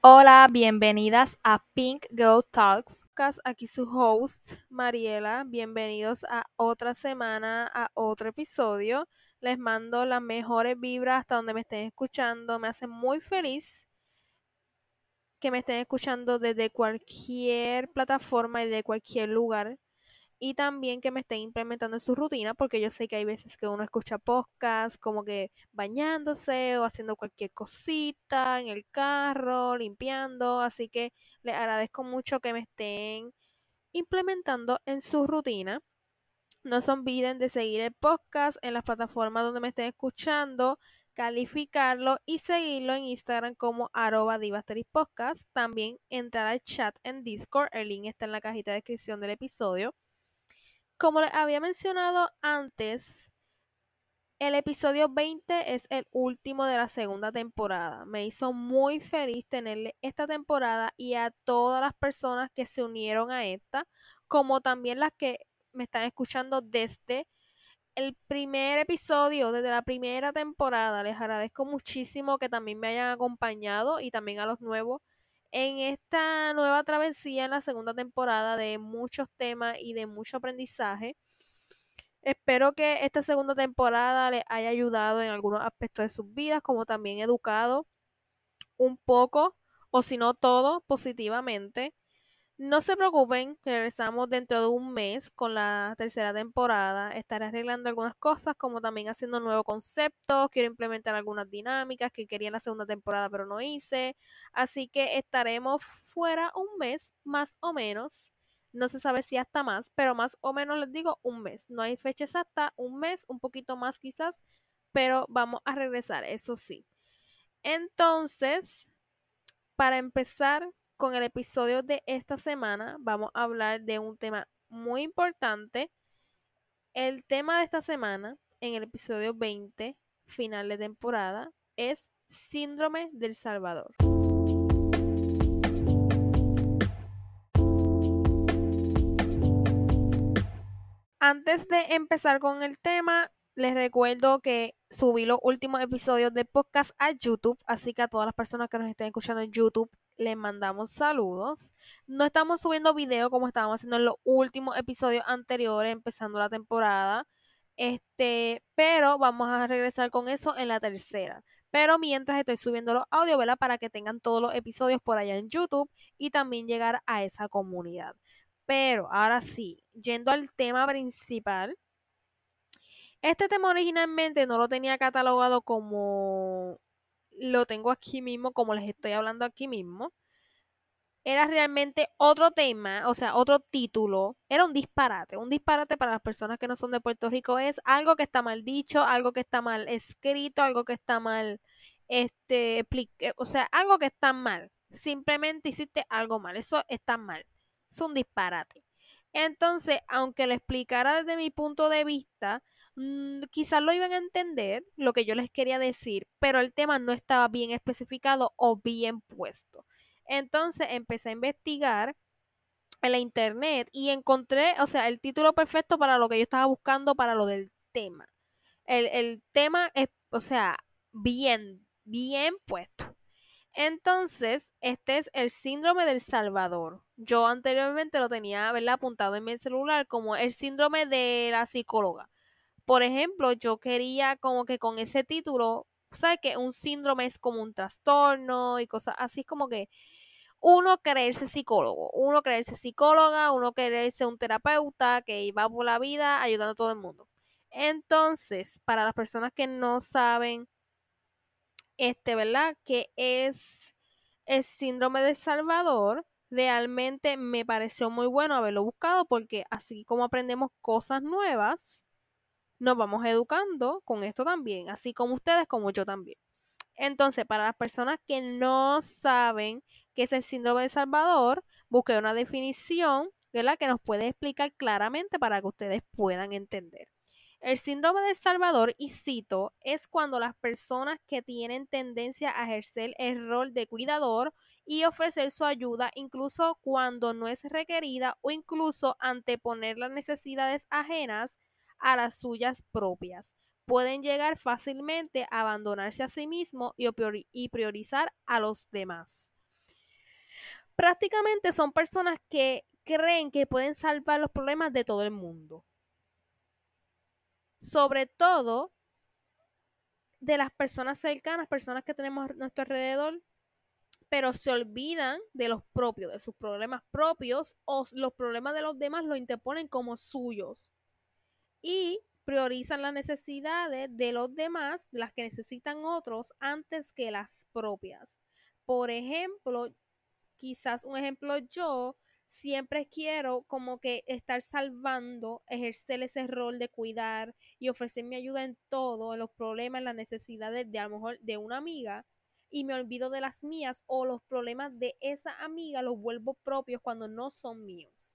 Hola, bienvenidas a Pink Girl Talks. Aquí su host, Mariela. Bienvenidos a otra semana, a otro episodio. Les mando las mejores vibras hasta donde me estén escuchando. Me hace muy feliz que me estén escuchando desde cualquier plataforma y de cualquier lugar y también que me estén implementando en su rutina, porque yo sé que hay veces que uno escucha podcast como que bañándose o haciendo cualquier cosita en el carro, limpiando, así que les agradezco mucho que me estén implementando en su rutina. No se olviden de seguir el podcast en las plataformas donde me estén escuchando, calificarlo y seguirlo en Instagram como arroba podcast. También entrar al chat en Discord, el link está en la cajita de descripción del episodio. Como les había mencionado antes, el episodio 20 es el último de la segunda temporada. Me hizo muy feliz tenerle esta temporada y a todas las personas que se unieron a esta, como también las que me están escuchando desde el primer episodio, desde la primera temporada. Les agradezco muchísimo que también me hayan acompañado y también a los nuevos en esta nueva travesía en la segunda temporada de muchos temas y de mucho aprendizaje. Espero que esta segunda temporada les haya ayudado en algunos aspectos de sus vidas, como también educado un poco, o si no todo, positivamente. No se preocupen, regresamos dentro de un mes con la tercera temporada. Estaré arreglando algunas cosas, como también haciendo nuevos conceptos. Quiero implementar algunas dinámicas que quería en la segunda temporada, pero no hice. Así que estaremos fuera un mes, más o menos. No se sabe si hasta más, pero más o menos les digo un mes. No hay fecha exacta, un mes, un poquito más quizás, pero vamos a regresar, eso sí. Entonces, para empezar con el episodio de esta semana vamos a hablar de un tema muy importante. El tema de esta semana, en el episodio 20, final de temporada, es Síndrome del Salvador. Antes de empezar con el tema, les recuerdo que subí los últimos episodios de podcast a YouTube, así que a todas las personas que nos estén escuchando en YouTube, les mandamos saludos. No estamos subiendo video como estábamos haciendo en los últimos episodios anteriores, empezando la temporada. Este, pero vamos a regresar con eso en la tercera. Pero mientras estoy subiendo los audios, ¿verdad? Para que tengan todos los episodios por allá en YouTube y también llegar a esa comunidad. Pero ahora sí, yendo al tema principal. Este tema originalmente no lo tenía catalogado como lo tengo aquí mismo, como les estoy hablando aquí mismo, era realmente otro tema, o sea, otro título, era un disparate. Un disparate para las personas que no son de Puerto Rico es algo que está mal dicho, algo que está mal escrito, algo que está mal, este, eh, o sea, algo que está mal. Simplemente hiciste algo mal, eso está mal. Es un disparate. Entonces, aunque le explicara desde mi punto de vista, Mm, quizás lo iban a entender lo que yo les quería decir, pero el tema no estaba bien especificado o bien puesto. Entonces empecé a investigar en la internet y encontré, o sea, el título perfecto para lo que yo estaba buscando para lo del tema. El, el tema es, o sea, bien, bien puesto. Entonces, este es el síndrome del Salvador. Yo anteriormente lo tenía ¿verdad? apuntado en mi celular como el síndrome de la psicóloga. Por ejemplo, yo quería como que con ese título, ¿sabes? Que un síndrome es como un trastorno y cosas así, es como que uno creerse psicólogo, uno creerse psicóloga, uno creerse un terapeuta que va por la vida ayudando a todo el mundo. Entonces, para las personas que no saben, este, ¿verdad? Que es el síndrome de Salvador, realmente me pareció muy bueno haberlo buscado porque así como aprendemos cosas nuevas, nos vamos educando con esto también, así como ustedes, como yo también. Entonces, para las personas que no saben qué es el síndrome de Salvador, busqué una definición ¿verdad? que nos puede explicar claramente para que ustedes puedan entender. El síndrome de Salvador, y cito, es cuando las personas que tienen tendencia a ejercer el rol de cuidador y ofrecer su ayuda incluso cuando no es requerida o incluso anteponer las necesidades ajenas a las suyas propias. Pueden llegar fácilmente a abandonarse a sí mismos y priorizar a los demás. Prácticamente son personas que creen que pueden salvar los problemas de todo el mundo. Sobre todo de las personas cercanas, personas que tenemos a nuestro alrededor, pero se olvidan de los propios, de sus problemas propios o los problemas de los demás los interponen como suyos. Y priorizan las necesidades de los demás, las que necesitan otros, antes que las propias. Por ejemplo, quizás un ejemplo yo siempre quiero como que estar salvando, ejercer ese rol de cuidar y ofrecer mi ayuda en todo, en los problemas, en las necesidades de a lo mejor de una amiga y me olvido de las mías o los problemas de esa amiga los vuelvo propios cuando no son míos.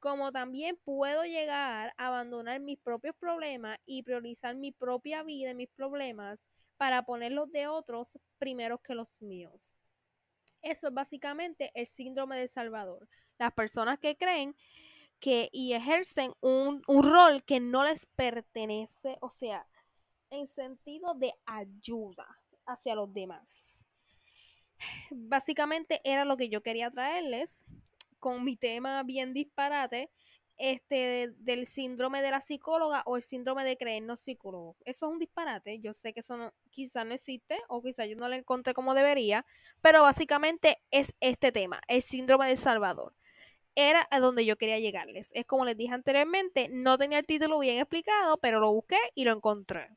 Como también puedo llegar a abandonar mis propios problemas y priorizar mi propia vida y mis problemas para poner los de otros primero que los míos. Eso es básicamente el síndrome de Salvador. Las personas que creen que y ejercen un, un rol que no les pertenece, o sea, en sentido de ayuda hacia los demás. Básicamente era lo que yo quería traerles con mi tema bien disparate este, del síndrome de la psicóloga o el síndrome de creernos psicólogos. Eso es un disparate. Yo sé que eso no, quizá no existe o quizá yo no lo encontré como debería, pero básicamente es este tema, el síndrome de Salvador. Era a donde yo quería llegarles. Es como les dije anteriormente, no tenía el título bien explicado, pero lo busqué y lo encontré.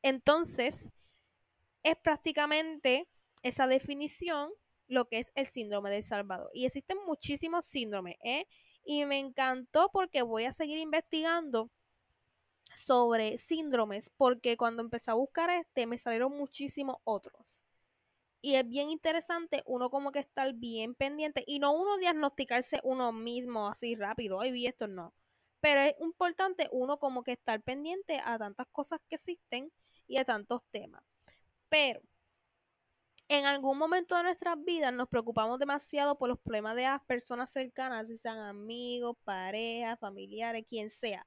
Entonces, es prácticamente esa definición lo que es el síndrome de Salvador. Y existen muchísimos síndromes, ¿eh? Y me encantó porque voy a seguir investigando sobre síndromes, porque cuando empecé a buscar este, me salieron muchísimos otros. Y es bien interesante uno como que estar bien pendiente y no uno diagnosticarse uno mismo así rápido, ay, vi esto, no. Pero es importante uno como que estar pendiente a tantas cosas que existen y a tantos temas. Pero en algún momento de nuestras vidas nos preocupamos demasiado por los problemas de las personas cercanas, si sean amigos, parejas, familiares, quien sea.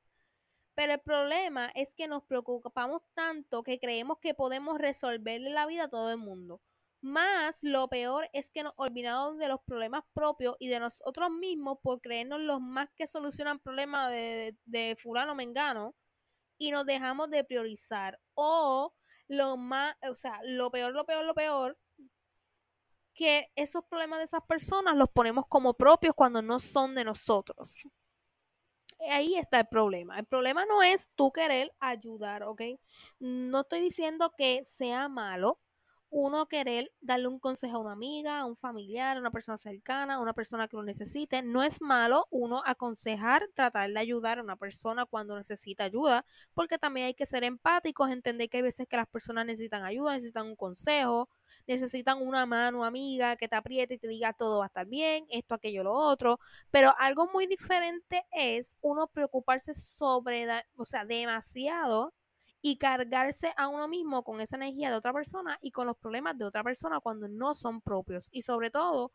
Pero el problema es que nos preocupamos tanto que creemos que podemos resolverle la vida a todo el mundo. Más lo peor es que nos olvidamos de los problemas propios y de nosotros mismos por creernos los más que solucionan problemas de, de fulano mengano y nos dejamos de priorizar. O lo más, o sea, lo peor, lo peor, lo peor que esos problemas de esas personas los ponemos como propios cuando no son de nosotros. Ahí está el problema. El problema no es tú querer ayudar, ¿ok? No estoy diciendo que sea malo uno querer darle un consejo a una amiga, a un familiar, a una persona cercana, a una persona que lo necesite. No es malo uno aconsejar, tratar de ayudar a una persona cuando necesita ayuda, porque también hay que ser empáticos, entender que hay veces que las personas necesitan ayuda, necesitan un consejo, necesitan una mano amiga que te apriete y te diga todo va a estar bien, esto, aquello, lo otro. Pero algo muy diferente es uno preocuparse sobre, o sea, demasiado y cargarse a uno mismo con esa energía de otra persona y con los problemas de otra persona cuando no son propios. Y sobre todo,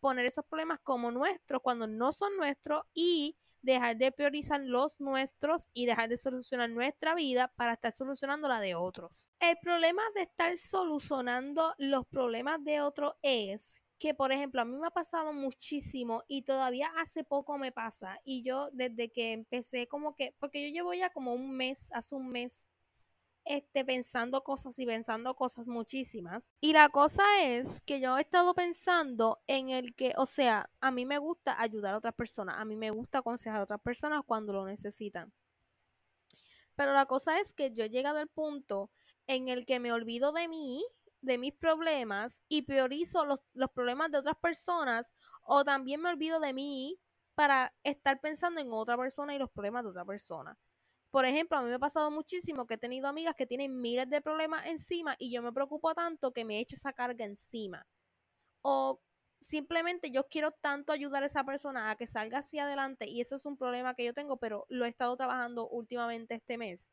poner esos problemas como nuestros cuando no son nuestros y dejar de priorizar los nuestros y dejar de solucionar nuestra vida para estar solucionando la de otros. El problema de estar solucionando los problemas de otros es que, por ejemplo, a mí me ha pasado muchísimo y todavía hace poco me pasa. Y yo desde que empecé como que, porque yo llevo ya como un mes, hace un mes este, pensando cosas y pensando cosas muchísimas. Y la cosa es que yo he estado pensando en el que, o sea, a mí me gusta ayudar a otras personas, a mí me gusta aconsejar a otras personas cuando lo necesitan. Pero la cosa es que yo he llegado al punto en el que me olvido de mí, de mis problemas y priorizo los, los problemas de otras personas o también me olvido de mí para estar pensando en otra persona y los problemas de otra persona. Por ejemplo, a mí me ha pasado muchísimo que he tenido amigas que tienen miles de problemas encima y yo me preocupo tanto que me echo esa carga encima. O simplemente yo quiero tanto ayudar a esa persona a que salga hacia adelante y eso es un problema que yo tengo, pero lo he estado trabajando últimamente este mes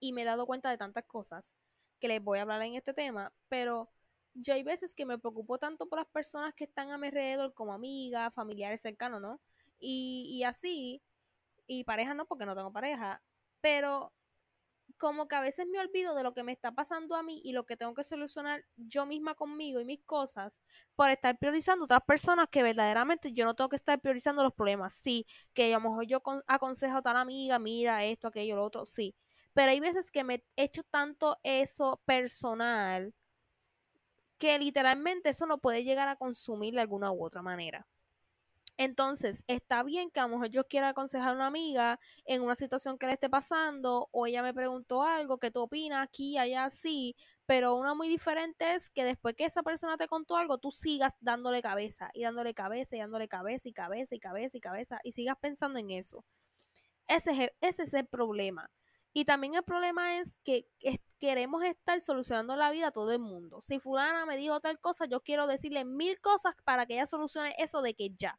y me he dado cuenta de tantas cosas que les voy a hablar en este tema, pero yo hay veces que me preocupo tanto por las personas que están a mi alrededor como amigas, familiares cercanos, ¿no? Y, y así y pareja no, porque no tengo pareja, pero como que a veces me olvido de lo que me está pasando a mí y lo que tengo que solucionar yo misma conmigo y mis cosas por estar priorizando otras personas que verdaderamente yo no tengo que estar priorizando los problemas. Sí, que a lo mejor yo aconsejo a tal amiga, mira esto, aquello, lo otro, sí. Pero hay veces que me he hecho tanto eso personal que literalmente eso no puede llegar a consumir de alguna u otra manera. Entonces, está bien que a lo mejor yo quiera aconsejar a una amiga en una situación que le esté pasando o ella me preguntó algo, que tú opinas aquí, allá, sí, pero una muy diferente es que después que esa persona te contó algo, tú sigas dándole cabeza y dándole cabeza y dándole cabeza y cabeza y cabeza y cabeza y sigas pensando en eso. Ese es el, ese es el problema. Y también el problema es que queremos estar solucionando la vida a todo el mundo. Si fulana me dijo tal cosa, yo quiero decirle mil cosas para que ella solucione eso de que ya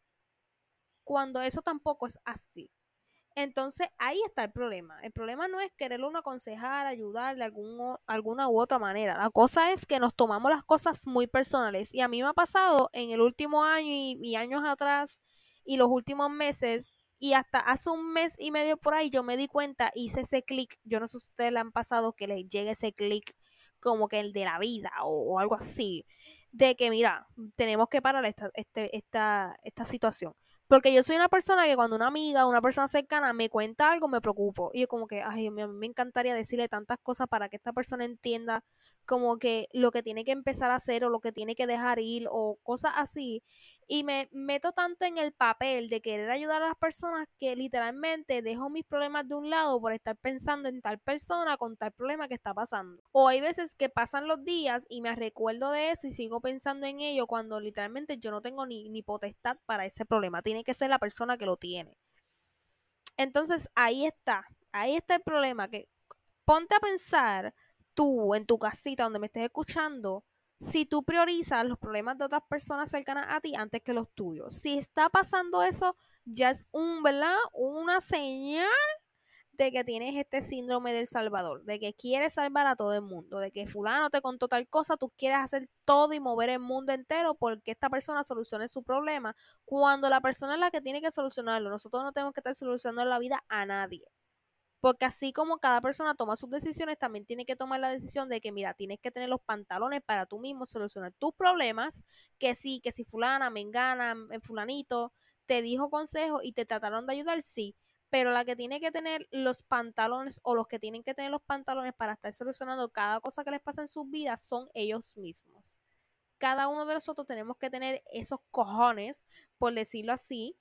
cuando eso tampoco es así. Entonces ahí está el problema. El problema no es quererlo uno aconsejar, ayudar de algún, alguna u otra manera. La cosa es que nos tomamos las cosas muy personales. Y a mí me ha pasado en el último año y, años atrás y los últimos meses y hasta hace un mes y medio por ahí yo me di cuenta, hice ese clic. Yo no sé si ustedes le han pasado que les llegue ese clic como que el de la vida o, algo así. De que mira, tenemos que parar esta, este, esta, esta situación porque yo soy una persona que cuando una amiga, una persona cercana me cuenta algo, me preocupo. Y yo como que, ay, a me encantaría decirle tantas cosas para que esta persona entienda como que lo que tiene que empezar a hacer o lo que tiene que dejar ir o cosas así y me meto tanto en el papel de querer ayudar a las personas que literalmente dejo mis problemas de un lado por estar pensando en tal persona con tal problema que está pasando. O hay veces que pasan los días y me recuerdo de eso y sigo pensando en ello cuando literalmente yo no tengo ni, ni potestad para ese problema. Tiene que ser la persona que lo tiene. Entonces ahí está, ahí está el problema que ponte a pensar tú en tu casita donde me estés escuchando si tú priorizas los problemas de otras personas cercanas a ti antes que los tuyos. Si está pasando eso, ya es un, ¿verdad? Una señal de que tienes este síndrome del Salvador, de que quieres salvar a todo el mundo, de que fulano te contó tal cosa, tú quieres hacer todo y mover el mundo entero porque esta persona solucione su problema, cuando la persona es la que tiene que solucionarlo. Nosotros no tenemos que estar solucionando la vida a nadie. Porque así como cada persona toma sus decisiones, también tiene que tomar la decisión de que, mira, tienes que tener los pantalones para tú mismo solucionar tus problemas, que sí, que si fulana, mengana, fulanito, te dijo consejo y te trataron de ayudar, sí. Pero la que tiene que tener los pantalones o los que tienen que tener los pantalones para estar solucionando cada cosa que les pasa en sus vidas son ellos mismos. Cada uno de nosotros tenemos que tener esos cojones, por decirlo así,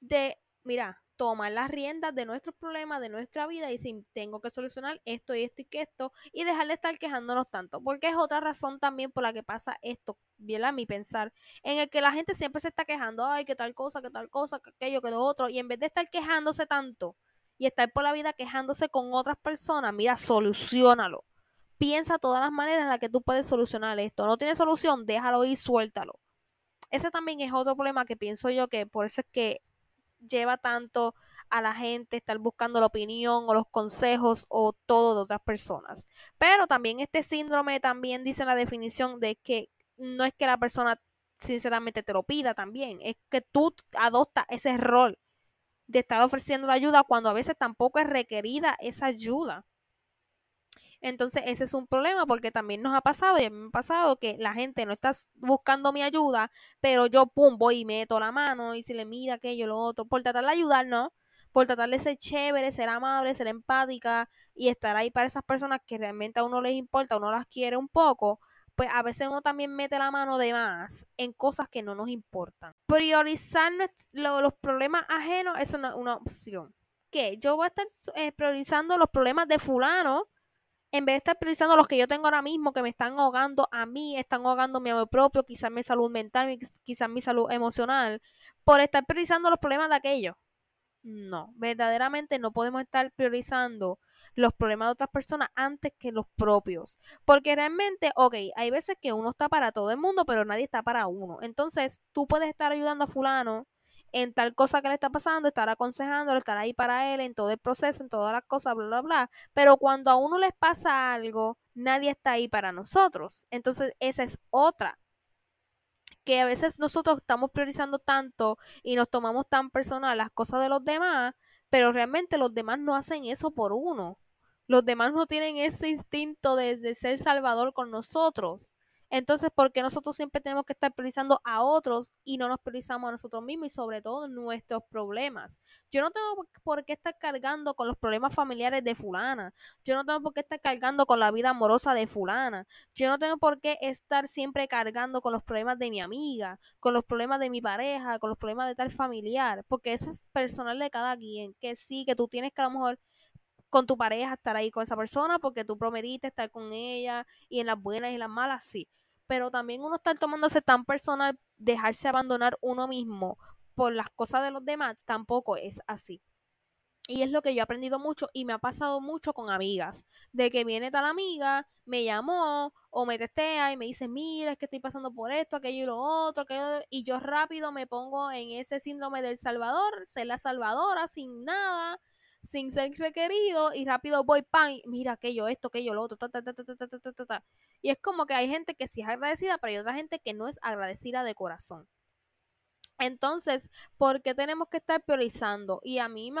de, mira, tomar las riendas de nuestros problemas, de nuestra vida y decir, tengo que solucionar esto y esto y que esto y dejar de estar quejándonos tanto, porque es otra razón también por la que pasa esto, bien a mi pensar, en el que la gente siempre se está quejando, ay, que tal cosa, que tal cosa, que aquello, que lo otro, y en vez de estar quejándose tanto y estar por la vida quejándose con otras personas, mira, solucionalo. Piensa todas las maneras en las que tú puedes solucionar esto. No tiene solución, déjalo ir, suéltalo. Ese también es otro problema que pienso yo que por eso es que lleva tanto a la gente estar buscando la opinión o los consejos o todo de otras personas. Pero también este síndrome también dice la definición de que no es que la persona sinceramente te lo pida también, es que tú adoptas ese rol de estar ofreciendo la ayuda cuando a veces tampoco es requerida esa ayuda. Entonces ese es un problema porque también nos ha pasado y a me ha pasado que la gente no está buscando mi ayuda, pero yo pum, voy y meto la mano y se le mira aquello, lo otro, por tratar de ayudar, ¿no? Por tratar de ser chévere, ser amable, ser empática y estar ahí para esas personas que realmente a uno les importa, uno las quiere un poco, pues a veces uno también mete la mano de más en cosas que no nos importan. Priorizar los problemas ajenos es una, opción. ¿Qué? Yo voy a estar eh, priorizando los problemas de fulano en vez de estar priorizando los que yo tengo ahora mismo, que me están ahogando a mí, están ahogando mi amor propio, quizás mi salud mental, quizás mi salud emocional, por estar priorizando los problemas de aquellos. No, verdaderamente no podemos estar priorizando los problemas de otras personas antes que los propios. Porque realmente, ok, hay veces que uno está para todo el mundo, pero nadie está para uno. Entonces, tú puedes estar ayudando a fulano en tal cosa que le está pasando, estar aconsejándolo, estar ahí para él en todo el proceso, en todas las cosas, bla, bla, bla. Pero cuando a uno les pasa algo, nadie está ahí para nosotros. Entonces, esa es otra. Que a veces nosotros estamos priorizando tanto y nos tomamos tan personal las cosas de los demás pero realmente los demás no hacen eso por uno. Los demás no tienen ese instinto de, de ser salvador con nosotros. Entonces, ¿por qué nosotros siempre tenemos que estar priorizando a otros y no nos priorizamos a nosotros mismos y sobre todo nuestros problemas? Yo no tengo por qué estar cargando con los problemas familiares de fulana. Yo no tengo por qué estar cargando con la vida amorosa de fulana. Yo no tengo por qué estar siempre cargando con los problemas de mi amiga, con los problemas de mi pareja, con los problemas de tal familiar, porque eso es personal de cada quien. Que sí, que tú tienes que a lo mejor con tu pareja estar ahí con esa persona porque tú prometiste estar con ella y en las buenas y en las malas sí pero también uno estar tomándose tan personal, dejarse abandonar uno mismo por las cosas de los demás, tampoco es así. Y es lo que yo he aprendido mucho y me ha pasado mucho con amigas. De que viene tal amiga, me llamó o me testea y me dice, mira, es que estoy pasando por esto, aquello y lo otro, aquello. Y yo rápido me pongo en ese síndrome del Salvador, ser la salvadora sin nada sin ser requerido y rápido voy, pan, mira aquello, esto, aquello, lo otro, ta, ta, ta, ta, ta, ta, ta, ta. Y es como que hay gente que sí es agradecida, pero hay otra gente que no es agradecida de corazón. Entonces, ¿por qué tenemos que estar priorizando? Y a mí,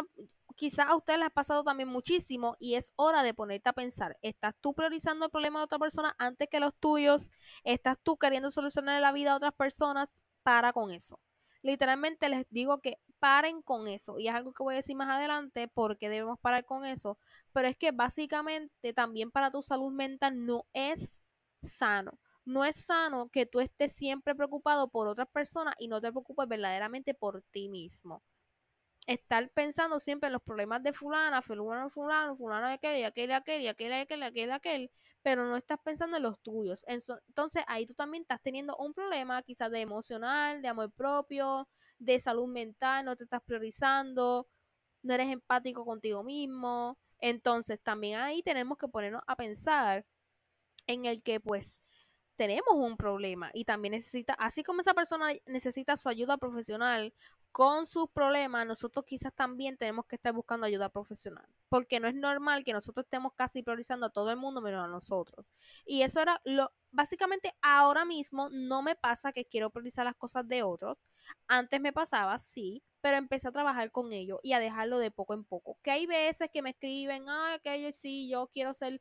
quizás a ustedes les ha pasado también muchísimo y es hora de ponerte a pensar, ¿estás tú priorizando el problema de otra persona antes que los tuyos? ¿Estás tú queriendo solucionar la vida a otras personas? Para con eso. Literalmente les digo que paren con eso. Y es algo que voy a decir más adelante porque debemos parar con eso. Pero es que básicamente también para tu salud mental no es sano. No es sano que tú estés siempre preocupado por otras personas y no te preocupes verdaderamente por ti mismo estar pensando siempre en los problemas de fulana, fulano, fulano, fulano de aquel, y aquel, y aquel, y aquel, y aquel, y aquel, aquel, pero no estás pensando en los tuyos. Entonces ahí tú también estás teniendo un problema quizás de emocional, de amor propio, de salud mental, no te estás priorizando, no eres empático contigo mismo. Entonces también ahí tenemos que ponernos a pensar en el que pues tenemos un problema y también necesita, así como esa persona necesita su ayuda profesional con sus problemas, nosotros quizás también tenemos que estar buscando ayuda profesional, porque no es normal que nosotros estemos casi priorizando a todo el mundo menos a nosotros. Y eso era lo, básicamente ahora mismo no me pasa que quiero priorizar las cosas de otros, antes me pasaba, sí, pero empecé a trabajar con ello y a dejarlo de poco en poco. Que hay veces que me escriben, ay, aquello sí, yo quiero ser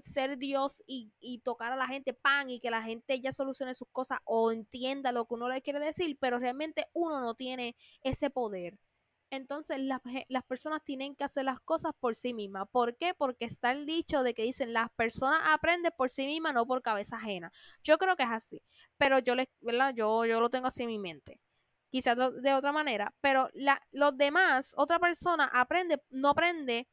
ser Dios y, y, tocar a la gente pan y que la gente ya solucione sus cosas o entienda lo que uno le quiere decir, pero realmente uno no tiene ese poder. Entonces las, las personas tienen que hacer las cosas por sí mismas. ¿Por qué? Porque está el dicho de que dicen las personas aprenden por sí mismas, no por cabeza ajena. Yo creo que es así, pero yo, les, ¿verdad? yo, yo lo tengo así en mi mente quizás de otra manera, pero la, los demás, otra persona aprende, no aprende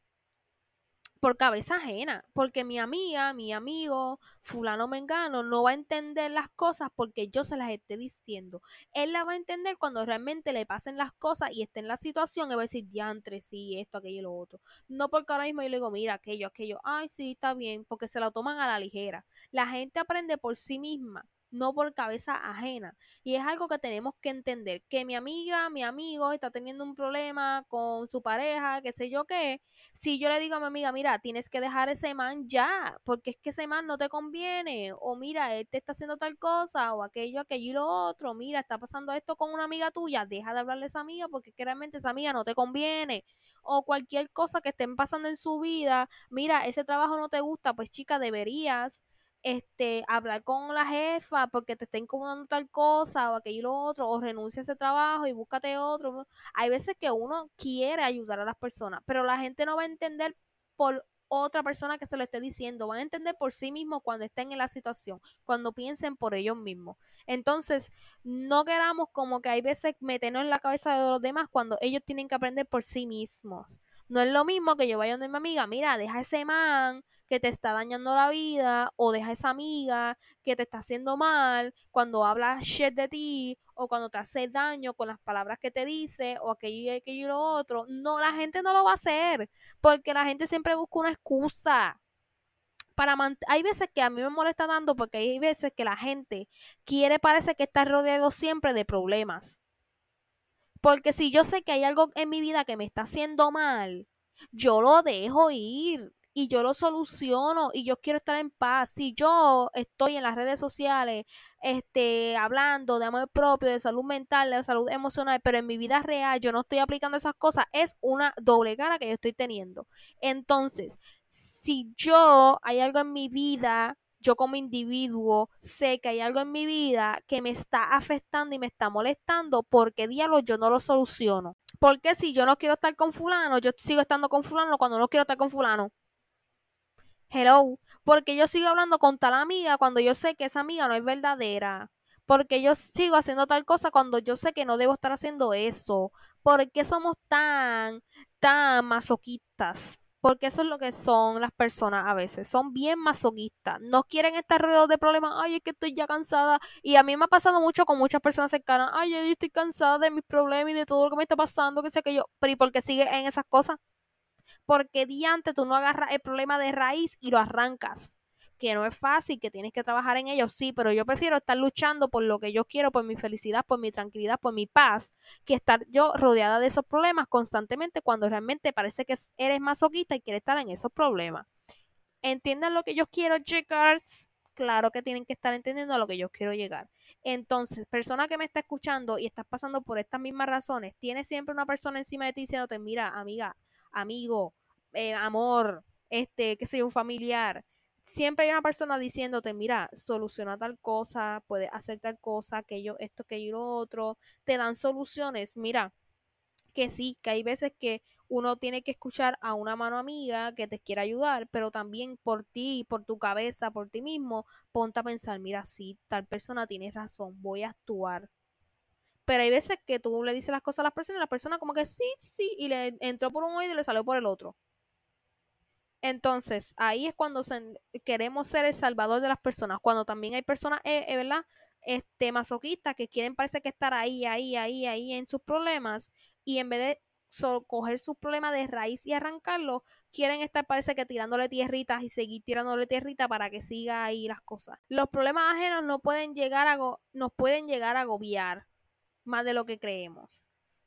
por cabeza ajena, porque mi amiga, mi amigo, fulano mengano, no va a entender las cosas porque yo se las esté diciendo. Él la va a entender cuando realmente le pasen las cosas y esté en la situación y va a decir, diantre, sí, esto, aquello y lo otro. No porque ahora mismo yo le digo, mira, aquello, aquello, ay, sí, está bien, porque se lo toman a la ligera. La gente aprende por sí misma no por cabeza ajena. Y es algo que tenemos que entender, que mi amiga, mi amigo está teniendo un problema con su pareja, qué sé yo qué, si yo le digo a mi amiga, mira, tienes que dejar ese man ya, porque es que ese man no te conviene, o mira, él te está haciendo tal cosa, o aquello, aquello y lo otro, mira, está pasando esto con una amiga tuya, deja de hablarle a esa amiga porque realmente esa amiga no te conviene, o cualquier cosa que estén pasando en su vida, mira, ese trabajo no te gusta, pues chica, deberías este, hablar con la jefa porque te está incomodando tal cosa o aquello lo otro, o renuncia a ese trabajo y búscate otro. Hay veces que uno quiere ayudar a las personas, pero la gente no va a entender por otra persona que se lo esté diciendo, van a entender por sí mismos cuando estén en la situación, cuando piensen por ellos mismos. Entonces, no queramos como que hay veces meternos en la cabeza de los demás cuando ellos tienen que aprender por sí mismos. No es lo mismo que yo vaya donde mi amiga, mira, deja ese man que te está dañando la vida, o deja esa amiga que te está haciendo mal cuando habla shit de ti, o cuando te hace daño con las palabras que te dice, o aquello y aquello y lo otro. No, la gente no lo va a hacer, porque la gente siempre busca una excusa. Para hay veces que a mí me molesta tanto porque hay veces que la gente quiere parece que está rodeado siempre de problemas. Porque si yo sé que hay algo en mi vida que me está haciendo mal, yo lo dejo ir. Y yo lo soluciono y yo quiero estar en paz. Si yo estoy en las redes sociales este, hablando de amor propio, de salud mental, de salud emocional, pero en mi vida real yo no estoy aplicando esas cosas, es una doble cara que yo estoy teniendo. Entonces, si yo hay algo en mi vida yo como individuo sé que hay algo en mi vida que me está afectando y me está molestando, porque diablo yo no lo soluciono? Porque si yo no quiero estar con fulano, yo sigo estando con fulano cuando no quiero estar con fulano. Hello, porque yo sigo hablando con tal amiga cuando yo sé que esa amiga no es verdadera. Porque yo sigo haciendo tal cosa cuando yo sé que no debo estar haciendo eso. ¿Por qué somos tan, tan masoquistas? porque eso es lo que son las personas a veces, son bien masoquistas, no quieren estar rodeados de problemas, ay, es que estoy ya cansada, y a mí me ha pasado mucho con muchas personas cercanas, ay, yo estoy cansada de mis problemas y de todo lo que me está pasando, que sé que yo, pero ¿y por qué sigue en esas cosas? Porque diante tú no agarras el problema de raíz y lo arrancas que no es fácil, que tienes que trabajar en ello, sí, pero yo prefiero estar luchando por lo que yo quiero, por mi felicidad, por mi tranquilidad, por mi paz, que estar yo rodeada de esos problemas constantemente cuando realmente parece que eres masoquista y quieres estar en esos problemas. ¿Entienden lo que yo quiero llegar? Claro que tienen que estar entendiendo a lo que yo quiero llegar. Entonces, persona que me está escuchando y estás pasando por estas mismas razones, tienes siempre una persona encima de ti diciéndote, mira, amiga, amigo, eh, amor, este, qué sé yo, un familiar, siempre hay una persona diciéndote, mira, soluciona tal cosa, puedes hacer tal cosa, aquello, esto, aquello, lo otro, te dan soluciones, mira, que sí, que hay veces que uno tiene que escuchar a una mano amiga que te quiera ayudar, pero también por ti, por tu cabeza, por ti mismo, ponte a pensar, mira, sí, tal persona tiene razón, voy a actuar. Pero hay veces que tú le dices las cosas a las personas y la persona como que sí, sí, y le entró por un oído y le salió por el otro. Entonces, ahí es cuando queremos ser el salvador de las personas, cuando también hay personas, eh, eh, ¿verdad? Este, masoquistas que quieren parece que estar ahí, ahí, ahí, ahí en sus problemas y en vez de coger sus problemas de raíz y arrancarlo, quieren estar parece que tirándole tierritas y seguir tirándole tierrita para que siga ahí las cosas. Los problemas ajenos no pueden llegar a nos pueden llegar a agobiar más de lo que creemos.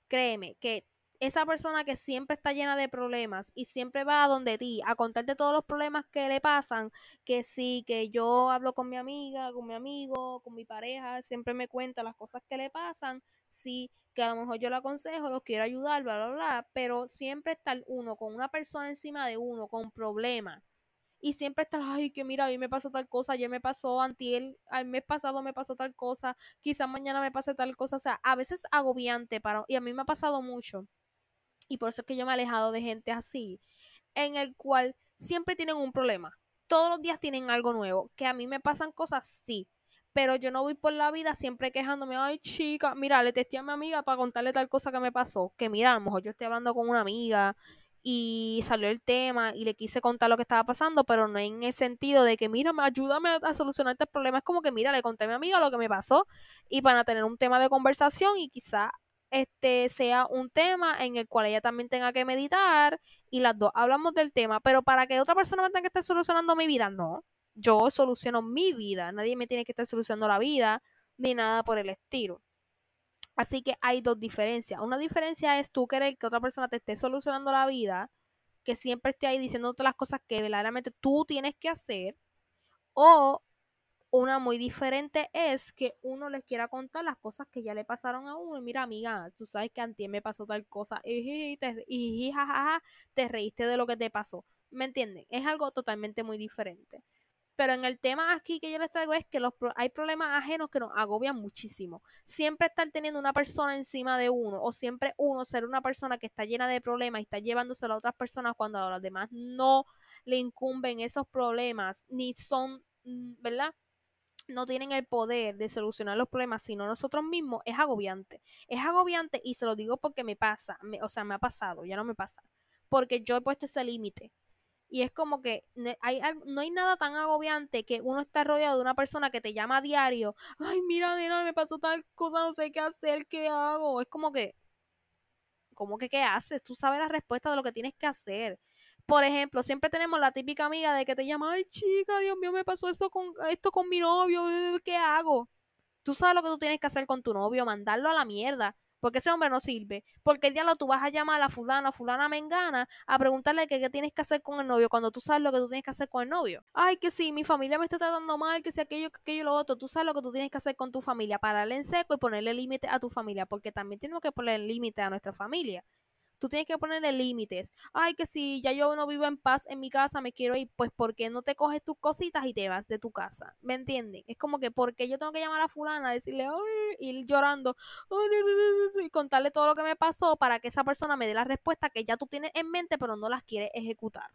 Créeme que esa persona que siempre está llena de problemas y siempre va a donde ti a contarte todos los problemas que le pasan, que sí, que yo hablo con mi amiga, con mi amigo, con mi pareja, siempre me cuenta las cosas que le pasan, sí, que a lo mejor yo lo aconsejo, los quiero ayudar, bla, bla, bla, pero siempre está uno con una persona encima de uno, con problemas. Y siempre está, ay, que mira, a mí me pasó tal cosa, ayer me pasó, antiel, al mes pasado me pasó tal cosa, quizás mañana me pase tal cosa, o sea, a veces agobiante para, y a mí me ha pasado mucho y por eso es que yo me he alejado de gente así, en el cual siempre tienen un problema. Todos los días tienen algo nuevo. Que a mí me pasan cosas, sí. Pero yo no voy por la vida siempre quejándome, ay chica, mira, le testé a mi amiga para contarle tal cosa que me pasó. Que mira, a lo mejor yo estoy hablando con una amiga y salió el tema y le quise contar lo que estaba pasando, pero no en el sentido de que, mira, ayúdame a solucionar este problema. Es como que, mira, le conté a mi amiga lo que me pasó y para tener un tema de conversación y quizá este sea un tema en el cual ella también tenga que meditar y las dos hablamos del tema, pero para que otra persona me tenga que estar solucionando mi vida, no. Yo soluciono mi vida, nadie me tiene que estar solucionando la vida ni nada por el estilo. Así que hay dos diferencias. Una diferencia es tú querer que otra persona te esté solucionando la vida, que siempre esté ahí diciéndote las cosas que verdaderamente tú tienes que hacer, o una muy diferente es que uno les quiera contar las cosas que ya le pasaron a uno. Mira, amiga, tú sabes que antes me pasó tal cosa. Y, te, y te reíste de lo que te pasó. ¿Me entienden? Es algo totalmente muy diferente. Pero en el tema aquí que yo les traigo es que los, hay problemas ajenos que nos agobian muchísimo. Siempre estar teniendo una persona encima de uno o siempre uno ser una persona que está llena de problemas y está llevándoselo a otras personas cuando a los demás no le incumben esos problemas ni son, mm, ¿verdad? no tienen el poder de solucionar los problemas sino nosotros mismos, es agobiante. Es agobiante y se lo digo porque me pasa, o sea, me ha pasado, ya no me pasa, porque yo he puesto ese límite. Y es como que hay, no hay nada tan agobiante que uno está rodeado de una persona que te llama a diario. Ay, mira, nena, me pasó tal cosa, no sé qué hacer, qué hago. Es como que, como que, ¿qué haces? Tú sabes la respuesta de lo que tienes que hacer. Por ejemplo, siempre tenemos la típica amiga de que te llama, ay chica, Dios mío, me pasó esto con, esto con mi novio, ¿qué hago? Tú sabes lo que tú tienes que hacer con tu novio, mandarlo a la mierda. Porque ese hombre no sirve. Porque el diablo tú vas a llamar a la fulana, fulana mengana, a preguntarle qué, qué tienes que hacer con el novio cuando tú sabes lo que tú tienes que hacer con el novio. Ay, que si mi familia me está tratando mal, que si aquello, que aquello, lo otro, tú sabes lo que tú tienes que hacer con tu familia, pararle en seco y ponerle límite a tu familia, porque también tenemos que ponerle límite a nuestra familia tú tienes que ponerle límites. Ay, que si ya yo no vivo en paz en mi casa, me quiero ir, pues ¿por qué no te coges tus cositas y te vas de tu casa? ¿Me entienden? Es como que porque yo tengo que llamar a fulana, decirle, ay, ir llorando, y contarle todo lo que me pasó para que esa persona me dé la respuesta que ya tú tienes en mente, pero no las quieres ejecutar.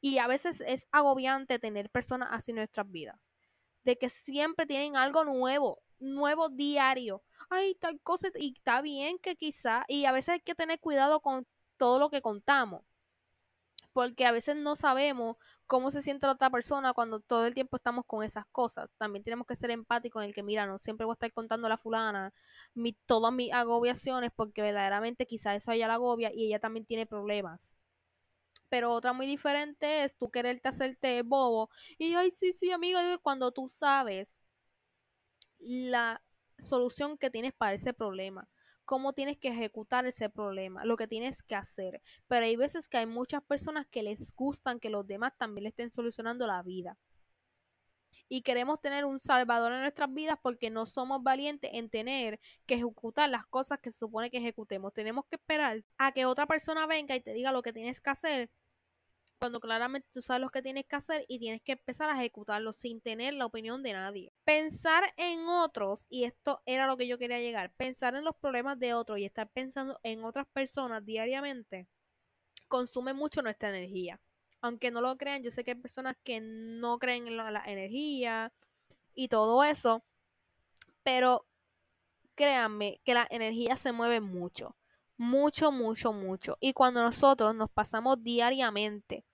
Y a veces es agobiante tener personas así en nuestras vidas. De que siempre tienen algo nuevo nuevo diario. Ay, tal cosa, y está bien que quizá, y a veces hay que tener cuidado con todo lo que contamos. Porque a veces no sabemos cómo se siente la otra persona cuando todo el tiempo estamos con esas cosas. También tenemos que ser empáticos en el que, mira, no siempre voy a estar contando a la fulana mi, todas mis agobiaciones porque verdaderamente quizá eso ella la agobia y ella también tiene problemas. Pero otra muy diferente es tú quererte hacerte bobo y, ay, sí, sí, amiga, cuando tú sabes la solución que tienes para ese problema, cómo tienes que ejecutar ese problema, lo que tienes que hacer. Pero hay veces que hay muchas personas que les gustan que los demás también le estén solucionando la vida. Y queremos tener un salvador en nuestras vidas porque no somos valientes en tener que ejecutar las cosas que se supone que ejecutemos. Tenemos que esperar a que otra persona venga y te diga lo que tienes que hacer cuando claramente tú sabes lo que tienes que hacer y tienes que empezar a ejecutarlo sin tener la opinión de nadie. Pensar en otros, y esto era lo que yo quería llegar, pensar en los problemas de otros y estar pensando en otras personas diariamente, consume mucho nuestra energía. Aunque no lo crean, yo sé que hay personas que no creen en la, energía y todo eso, pero créanme que la energía se mueve mucho mucho, mucho, mucho. Y cuando nosotros nos pasamos diariamente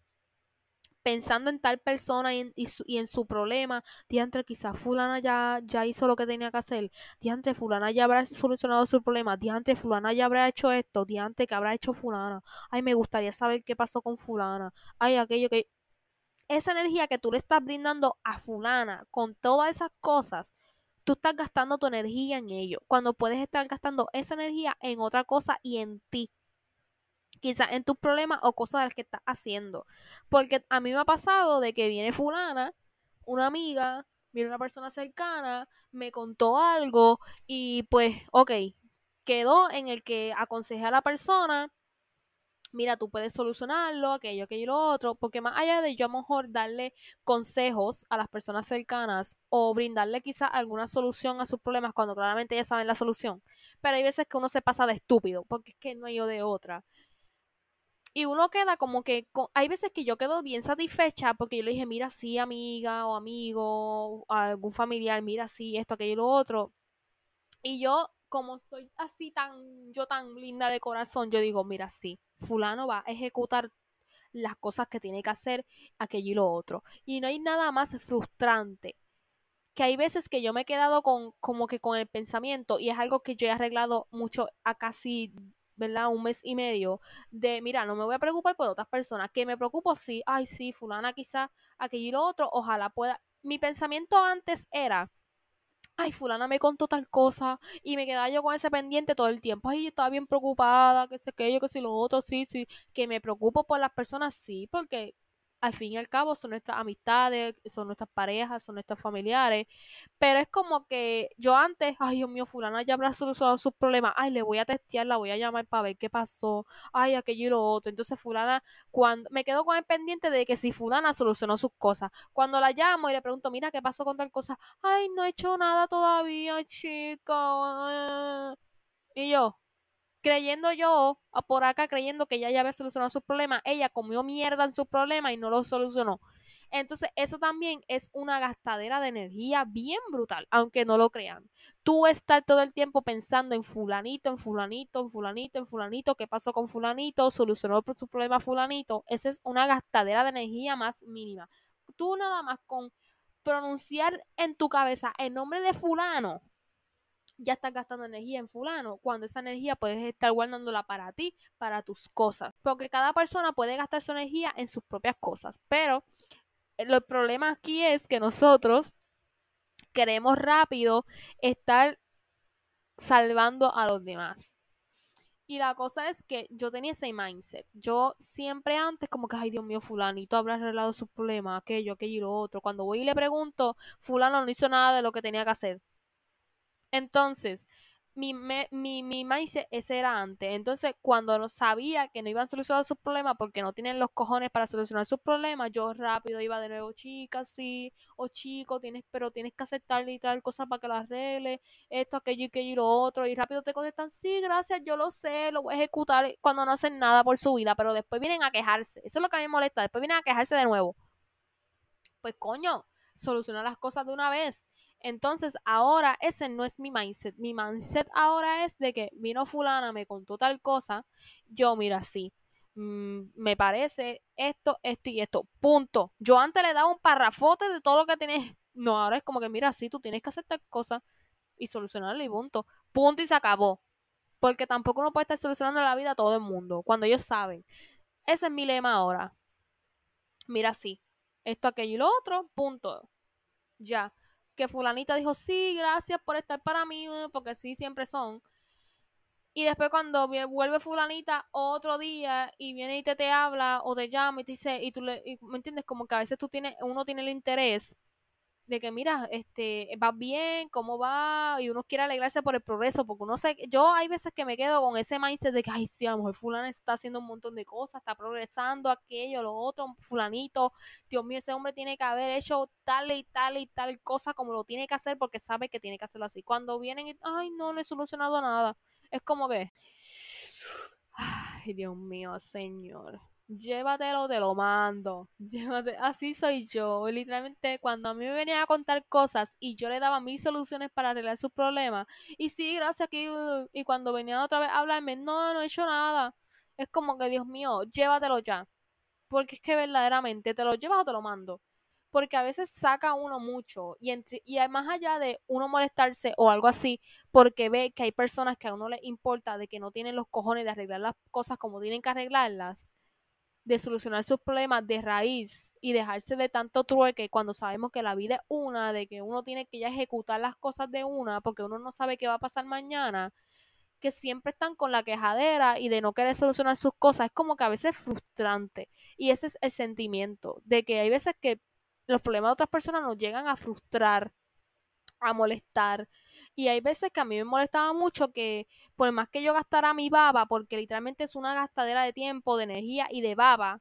pensando en tal persona y en, su, problema, diantre, quizás fulana ya, ya hizo lo que tenía que hacer, diantre, fulana ya habrá solucionado su problema, diantre, fulana ya habrá hecho esto, diantre, que habrá hecho fulana, ay, me gustaría saber qué pasó con fulana, ay, aquello que... Esa energía que tú le estás brindando a fulana con todas esas cosas, tú estás gastando tu energía en ello, cuando puedes estar gastando esa energía en otra cosa y en ti. Quizás en tus problemas o cosas de las que estás haciendo. Porque a mí me ha pasado de que viene fulana, una amiga, viene una persona cercana, me contó algo y pues, ok, quedó en el que aconsejé a la persona mira, tú puedes solucionarlo, aquello, aquello y lo otro, porque más allá de yo a lo mejor darle consejos a las personas cercanas o brindarle quizás alguna solución a sus problemas cuando claramente ya saben la solución, pero hay veces que uno se pasa de estúpido, porque es que no hay yo de otra. Y uno queda como que, hay veces que yo quedo bien satisfecha porque yo le dije, mira, sí, amiga o amigo, algún familiar, mira, sí, esto, aquello y lo otro. Y yo como soy así tan, yo tan linda de corazón, yo digo, mira, sí, fulano va a ejecutar las cosas que tiene que hacer, aquello y lo otro. Y no hay nada más frustrante. Que hay veces que yo me he quedado con, como que con el pensamiento, y es algo que yo he arreglado mucho a casi, ¿verdad? Un mes y medio, de, mira, no me voy a preocupar por otras personas. Que me preocupo, sí, ay, sí, fulana quizá, aquello y lo otro, ojalá pueda. Mi pensamiento antes era, ay, fulana me contó tal cosa y me quedaba yo con ese pendiente todo el tiempo. Ay, yo estaba bien preocupada, que sé que yo, que si lo otro, sí, sí, que me preocupo por las personas, sí, porque al fin y al cabo son nuestras amistades, son nuestras parejas, son nuestros familiares, pero es como que yo antes, ay Dios mío, fulana ya habrá solucionado sus problemas, ay, le voy a testear, la voy a llamar para ver qué pasó, ay, aquello y lo otro, entonces fulana, cuando me quedo con el pendiente de que si fulana solucionó sus cosas, cuando la llamo y le pregunto, mira, ¿qué pasó con tal cosa? Ay, no he hecho nada todavía, chica. Y yo, creyendo yo, por acá creyendo que ella ya había solucionado su problema, ella comió mierda en su problema y no lo solucionó. Entonces, eso también es una gastadera de energía bien brutal, aunque no lo crean. Tú estar todo el tiempo pensando en fulanito, en fulanito, en fulanito, en fulanito, qué pasó con fulanito, solucionó su problema fulanito, esa es una gastadera de energía más mínima. Tú nada más con pronunciar en tu cabeza el nombre de fulano, ya estás gastando energía en fulano, cuando esa energía puedes estar guardándola para ti, para tus cosas. Porque cada persona puede gastar su energía en sus propias cosas. Pero el problema aquí es que nosotros queremos rápido estar salvando a los demás. Y la cosa es que yo tenía ese mindset. Yo siempre antes como que, ay Dios mío, fulanito habrá arreglado sus problemas, aquello, aquello y lo otro. Cuando voy y le pregunto, fulano no hizo nada de lo que tenía que hacer. Entonces, mi, me, mi, mi mindset ese era antes. Entonces, cuando no sabía que no iban a solucionar sus problemas porque no tienen los cojones para solucionar sus problemas, yo rápido iba de nuevo, chica, sí, o chico, tienes, pero tienes que aceptar y tal cosa para que lo arregle, esto, aquello y aquello y lo otro, y rápido te contestan, sí, gracias, yo lo sé, lo voy a ejecutar cuando no hacen nada por su vida, pero después vienen a quejarse. Eso es lo que a mí me molesta, después vienen a quejarse de nuevo. Pues coño, soluciona las cosas de una vez. Entonces, ahora ese no es mi mindset. Mi mindset ahora es de que vino fulana, me contó tal cosa, yo mira, sí, mm, me parece esto, esto y esto, punto. Yo antes le daba un parrafote de todo lo que tenés. No, ahora es como que mira, sí, tú tienes que hacer tal cosa y solucionarlo y punto. Punto y se acabó. Porque tampoco uno puede estar solucionando la vida a todo el mundo, cuando ellos saben. Ese es mi lema ahora. Mira, sí, esto, aquello y lo otro, punto. Ya que fulanita dijo, sí, gracias por estar para mí, eh, porque sí, siempre son. Y después cuando vuelve fulanita otro día y viene y te, te habla o te llama y te dice, y tú le, ¿me entiendes? Como que a veces tú tienes, uno tiene el interés de que mira, este, va bien, cómo va, y uno quiere alegrarse por el progreso, porque uno sé, yo hay veces que me quedo con ese mindset de que, ay, sí, a lo fulano está haciendo un montón de cosas, está progresando, aquello, lo otro, fulanito, Dios mío, ese hombre tiene que haber hecho tal y tal y tal cosa como lo tiene que hacer porque sabe que tiene que hacerlo así. Cuando vienen y, ay, no, no he solucionado nada, es como que, ay, Dios mío, señor llévatelo, te lo mando. Llévate. Así soy yo. Literalmente, cuando a mí me venía a contar cosas y yo le daba mil soluciones para arreglar sus problemas, y sí, gracias aquí, y cuando venían otra vez a hablarme, no, no he hecho nada. Es como que, Dios mío, llévatelo ya. Porque es que verdaderamente te lo llevas o te lo mando. Porque a veces saca uno mucho y, entre, y más allá de uno molestarse o algo así, porque ve que hay personas que a uno le importa de que no tienen los cojones de arreglar las cosas como tienen que arreglarlas, de solucionar sus problemas de raíz y dejarse de tanto trueque cuando sabemos que la vida es una, de que uno tiene que ya ejecutar las cosas de una porque uno no sabe qué va a pasar mañana, que siempre están con la quejadera y de no querer solucionar sus cosas, es como que a veces es frustrante. Y ese es el sentimiento, de que hay veces que los problemas de otras personas nos llegan a frustrar, a molestar, y hay veces que a mí me molestaba mucho que por más que yo gastara mi baba, porque literalmente es una gastadera de tiempo, de energía y de baba,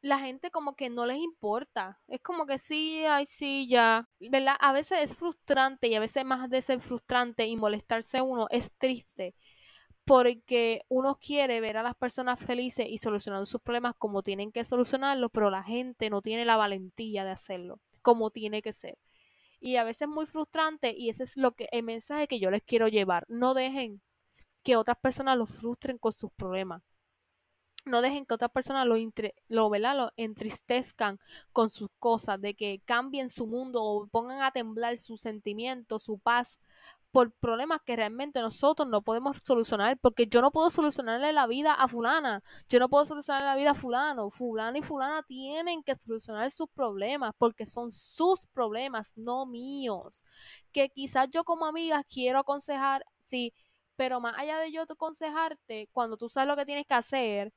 la gente como que no les importa. Es como que sí, ay, sí, ya. ¿Verdad? A veces es frustrante y a veces más de ser frustrante y molestarse uno es triste. Porque uno quiere ver a las personas felices y solucionando sus problemas como tienen que solucionarlo, pero la gente no tiene la valentía de hacerlo como tiene que ser y a veces muy frustrante y ese es lo que el mensaje que yo les quiero llevar. No dejen que otras personas los frustren con sus problemas. No dejen que otras personas lo, lo, lo entristezcan con sus cosas, de que cambien su mundo o pongan a temblar sus sentimientos, su paz, por problemas que realmente nosotros no podemos solucionar, porque yo no puedo solucionarle la vida a fulana, yo no puedo solucionar la vida a fulano, fulana y fulana tienen que solucionar sus problemas, porque son sus problemas, no míos. Que quizás yo como amiga quiero aconsejar, sí, pero más allá de yo aconsejarte, cuando tú sabes lo que tienes que hacer,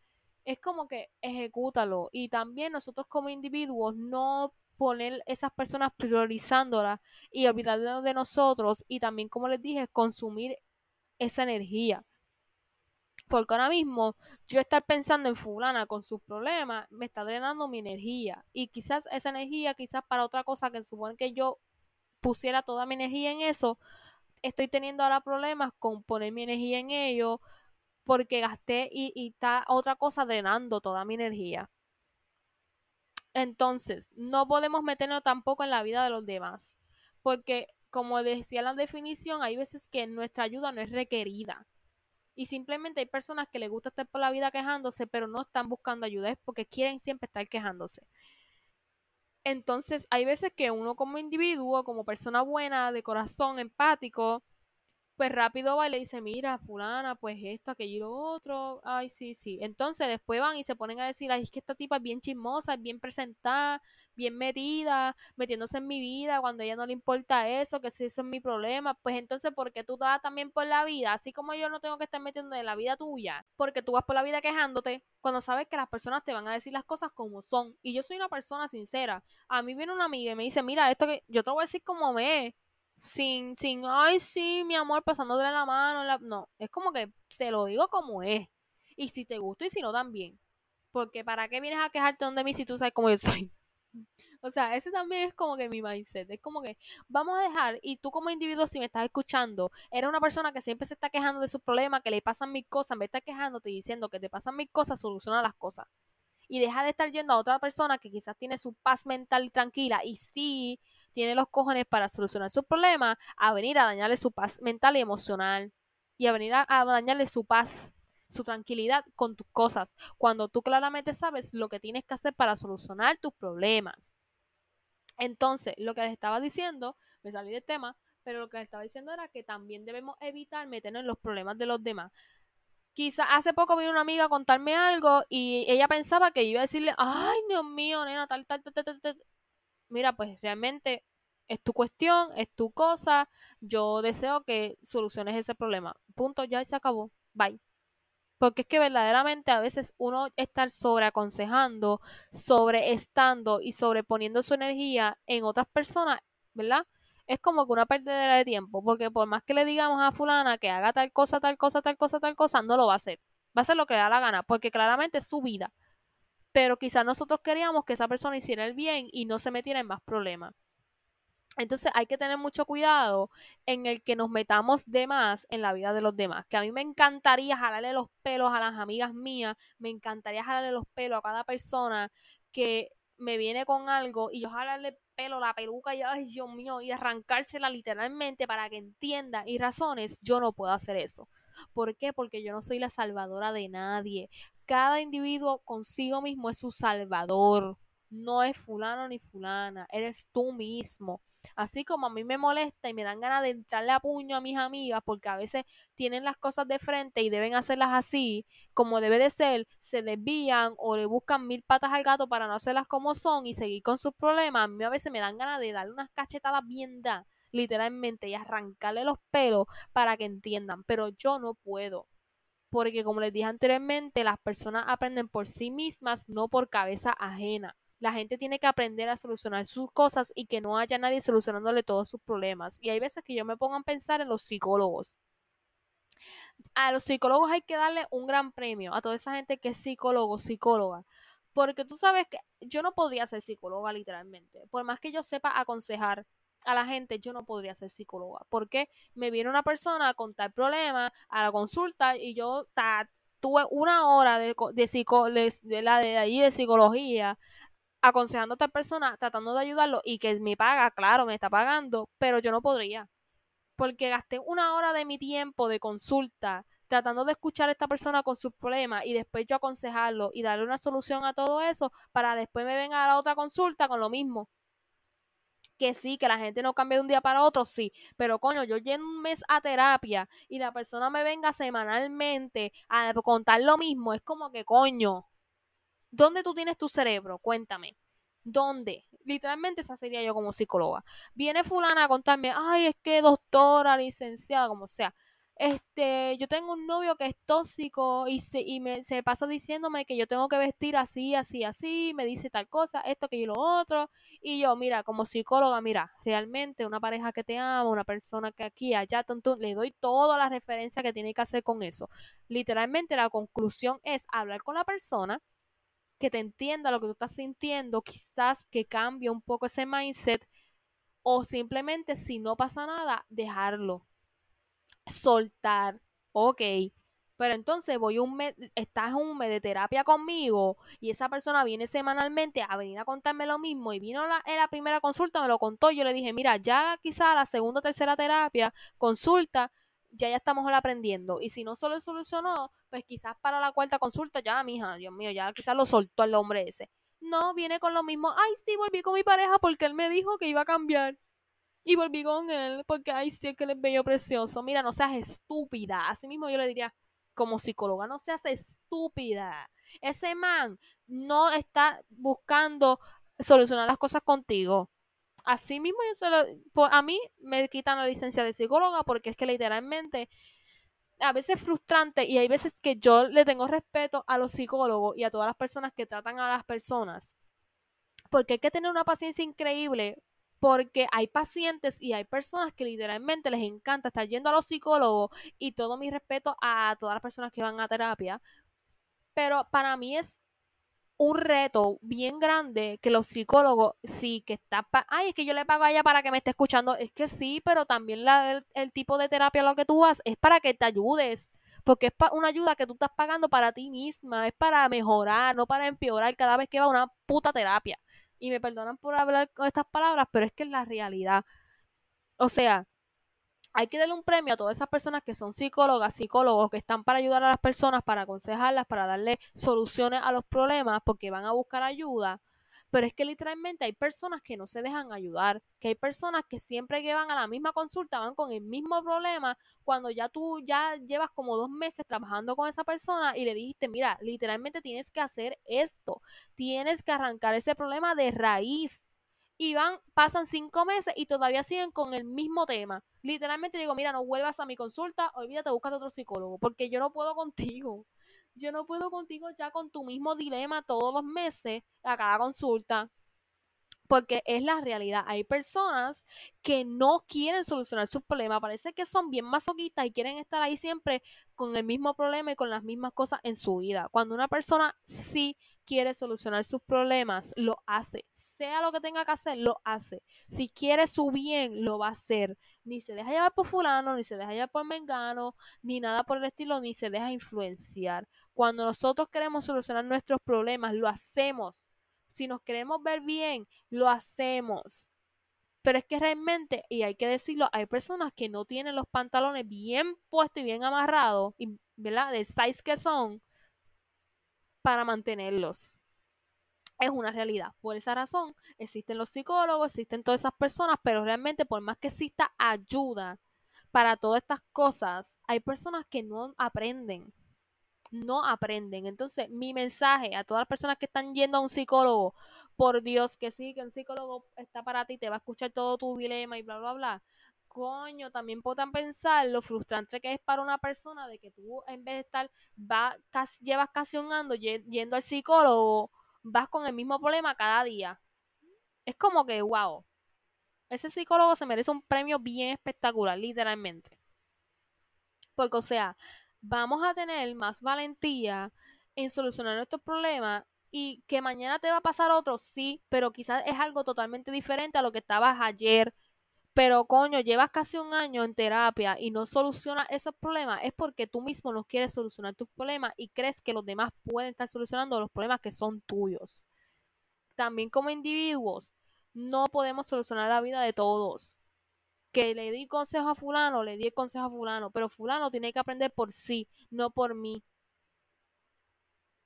es como que ejecútalo. Y también nosotros como individuos no poner esas personas priorizándolas y olvidarnos de nosotros y también, como les dije, consumir esa energía. Porque ahora mismo yo estar pensando en fulana con sus problemas me está drenando mi energía. Y quizás esa energía, quizás para otra cosa que supone que yo pusiera toda mi energía en eso, estoy teniendo ahora problemas con poner mi energía en ello porque gasté y, y está otra cosa drenando toda mi energía. Entonces, no podemos meternos tampoco en la vida de los demás, porque como decía la definición, hay veces que nuestra ayuda no es requerida. Y simplemente hay personas que les gusta estar por la vida quejándose, pero no están buscando ayuda, es porque quieren siempre estar quejándose. Entonces, hay veces que uno como individuo, como persona buena, de corazón, empático, pues rápido va y le dice, mira, fulana, pues esto, aquello otro, ay, sí, sí. Entonces después van y se ponen a decir, ay, es que esta tipa es bien chismosa, es bien presentada, bien metida, metiéndose en mi vida cuando a ella no le importa eso, que si eso es mi problema, pues entonces, ¿por qué tú vas también por la vida? Así como yo no tengo que estar metiendo en la vida tuya, porque tú vas por la vida quejándote cuando sabes que las personas te van a decir las cosas como son. Y yo soy una persona sincera. A mí viene una amiga y me dice, mira, esto que yo te voy a decir como me sin, sin, ay, sí, mi amor, pasándote la mano. No, es como que te lo digo como es. Y si te gusta y si no también. Porque ¿para qué vienes a quejarte de mí si tú sabes cómo yo soy? O sea, ese también es como que mi mindset. Es como que vamos a dejar, y tú como individuo, si me estás escuchando, eres una persona que siempre se está quejando de sus problemas, que le pasan mil cosas, de estar quejándote y diciendo que te pasan mil cosas, soluciona las cosas. Y deja de estar yendo a otra persona que quizás tiene su paz mental tranquila y sí tiene los cojones para solucionar su problema, a venir a dañarle su paz mental y emocional. Y a venir a, dañarle su paz, su tranquilidad con tus cosas, cuando tú claramente sabes lo que tienes que hacer para solucionar tus problemas. Entonces, lo que les estaba diciendo, me salí del tema, pero lo que les estaba diciendo era que también debemos evitar meternos en los problemas de los demás. Quizá hace poco vino una amiga a contarme algo y ella pensaba que iba a decirle, ay, Dios mío, nena, tal, tal, tal, tal, tal, mira, pues realmente es tu cuestión, es tu cosa, yo deseo que soluciones ese problema. Punto, ya se acabó. Bye. Porque es que verdaderamente a veces uno estar sobreaconsejando, sobreestando y sobreponiendo su energía en otras personas, ¿verdad? Es como que una pérdida de tiempo, porque por más que le digamos a fulana que haga tal cosa, tal cosa, tal cosa, tal cosa, no lo va a hacer. Va a hacer lo que le da la gana, porque claramente es su vida pero quizás nosotros queríamos que esa persona hiciera el bien y no se metiera en más problemas. Entonces hay que tener mucho cuidado en el que nos metamos de más en la vida de los demás. Que a mí me encantaría jalarle los pelos a las amigas mías, me encantaría jalarle los pelos a cada persona que me viene con algo y yo jalarle pelo, la peluca y ay Dios mío, y arrancársela literalmente para que entienda y razones, yo no puedo hacer eso. ¿Por qué? Porque yo no soy la salvadora de nadie cada individuo consigo mismo es su salvador. No es fulano ni fulana, eres tú mismo. Así como a mí me molesta y me dan ganas de entrarle a puño a mis amigas porque a veces tienen las cosas de frente y deben hacerlas así, como debe de ser, se desvían o le buscan mil patas al gato para no hacerlas como son y seguir con sus problemas. A mí a veces me dan ganas de darle unas cachetadas bien da, literalmente, y arrancarle los pelos para que entiendan, pero yo no puedo porque como les dije anteriormente, las personas aprenden por sí mismas, no por cabeza ajena. La gente tiene que aprender a solucionar sus cosas y que no haya nadie solucionándole todos sus problemas. Y hay veces que yo me pongo a pensar en los psicólogos. A los psicólogos hay que darle un gran premio a toda esa gente que es psicólogo, psicóloga. Porque tú sabes que yo no podría ser psicóloga literalmente. Por más que yo sepa aconsejar, a la gente, yo no podría ser psicóloga. Porque me viene una persona a contar problemas a la consulta y yo tuve una hora de, de, de, la de ahí de psicología aconsejando a otra persona, tratando de ayudarlo y que me paga, claro, me está pagando, pero yo no podría. Porque gasté una hora de mi tiempo de consulta tratando de escuchar a esta persona con sus problemas y después yo aconsejarlo y darle una solución a todo eso para después me venga a la otra consulta con lo mismo que sí, que la gente no cambia de un día para otro, sí, pero coño, yo lleno un mes a terapia y la persona me venga semanalmente a contar lo mismo, es como que coño, ¿dónde tú tienes tu cerebro? Cuéntame. ¿Dónde? Literalmente esa sería yo como psicóloga. Viene fulana a contarme, ay, es que doctora, licenciada, como sea este, yo tengo un novio que es tóxico y, se, y me, se pasa diciéndome que yo tengo que vestir así, así, así, me dice tal cosa, esto, que yo lo otro, y yo, mira, como psicóloga, mira, realmente una pareja que te ama, una persona que aquí, allá, tanto, le doy toda la referencia que tiene que hacer con eso. Literalmente la conclusión es hablar con la persona, que te entienda lo que tú estás sintiendo, quizás que cambie un poco ese mindset, o simplemente si no pasa nada, dejarlo soltar, ok, pero entonces voy un mes, estás un mes de terapia conmigo y esa persona viene semanalmente a venir a contarme lo mismo y vino la, en la primera consulta, me lo contó, yo le dije, mira, ya quizá la segunda o tercera terapia, consulta, ya ya estamos aprendiendo. Y si no solo solucionó, pues quizás para la cuarta consulta, ya, mija, Dios mío, ya quizás lo soltó el hombre ese. No, viene con lo mismo, ay, sí, volví con mi pareja porque él me dijo que iba a cambiar. Y volví con él porque, ay, sí, es que él es bello precioso. Mira, no seas estúpida. Así mismo yo le diría, como psicóloga, no seas estúpida. Ese man no está buscando solucionar las cosas contigo. Así mismo yo se lo, a mí me quitan la licencia de psicóloga porque es que literalmente a veces es frustrante y hay veces que yo le tengo respeto a los psicólogos y a todas las personas que tratan a las personas. Porque hay que tener una paciencia increíble porque hay pacientes y hay personas que literalmente les encanta estar yendo a los psicólogos y todo mi respeto a todas las personas que van a terapia. Pero para mí es un reto bien grande que los psicólogos, sí, que está, ay, es que yo le pago a ella para que me esté escuchando, es que sí, pero también la, el, tipo de terapia lo que tú haces es para que te ayudes, porque es una ayuda que tú estás pagando para ti misma, es para mejorar, no para empeorar cada vez que va a una puta terapia. Y me perdonan por hablar con estas palabras, pero es que es la realidad. O sea, hay que darle un premio a todas esas personas que son psicólogas, psicólogos, que están para ayudar a las personas, para aconsejarlas, para darle soluciones a los problemas, porque van a buscar ayuda. Pero es que literalmente hay personas que no se dejan ayudar, que hay personas que siempre que van a la misma consulta van con el mismo problema cuando ya tú ya llevas como dos meses trabajando con esa persona y le dijiste, mira, literalmente tienes que hacer esto, tienes que arrancar ese problema de raíz y van, pasan cinco meses y todavía siguen con el mismo tema. Literalmente digo, mira, no vuelvas a mi consulta, olvídate, búscate otro psicólogo, porque yo no puedo contigo. Yo no puedo contigo ya con tu mismo dilema todos los meses a cada consulta porque es la realidad. Hay personas que no quieren solucionar sus problemas, parece que son bien masoquistas y quieren estar ahí siempre con el mismo problema y con las mismas cosas en su vida. Cuando una persona sí quiere solucionar sus problemas, lo hace. Sea lo que tenga que hacer, lo hace. Si quiere su bien, lo va a hacer. Ni se deja llevar por fulano, ni se deja llevar por mengano, ni nada por el estilo, ni se deja influenciar. Cuando nosotros queremos solucionar nuestros problemas, lo hacemos si nos queremos ver bien, lo hacemos. Pero es que realmente, y hay que decirlo, hay personas que no tienen los pantalones bien puestos y bien amarrados, ¿verdad? Del size que son, para mantenerlos. Es una realidad. Por esa razón, existen los psicólogos, existen todas esas personas, pero realmente, por más que exista ayuda para todas estas cosas, hay personas que no aprenden no aprenden. Entonces, mi mensaje a todas las personas que están yendo a un psicólogo, por Dios que sí, que un psicólogo está para ti, te va a escuchar todo tu dilema y bla, bla, bla. Coño, también puedan pensar lo frustrante que es para una persona de que tú en vez de estar, va, casi, llevas casi yendo al psicólogo, vas con el mismo problema cada día. Es como que, wow, ese psicólogo se merece un premio bien espectacular, literalmente. Porque, o sea, vamos a tener más valentía en solucionar nuestros problemas y que mañana te va a pasar otro, sí, pero quizás es algo totalmente diferente a lo que estabas ayer. Pero coño, llevas casi un año en terapia y no solucionas esos problemas, es porque tú mismo no quieres solucionar tus problemas y crees que los demás pueden estar solucionando los problemas que son tuyos. También como individuos, no podemos solucionar la vida de todos que le di consejo a fulano, le di el consejo a fulano, pero fulano tiene que aprender por sí, no por mí.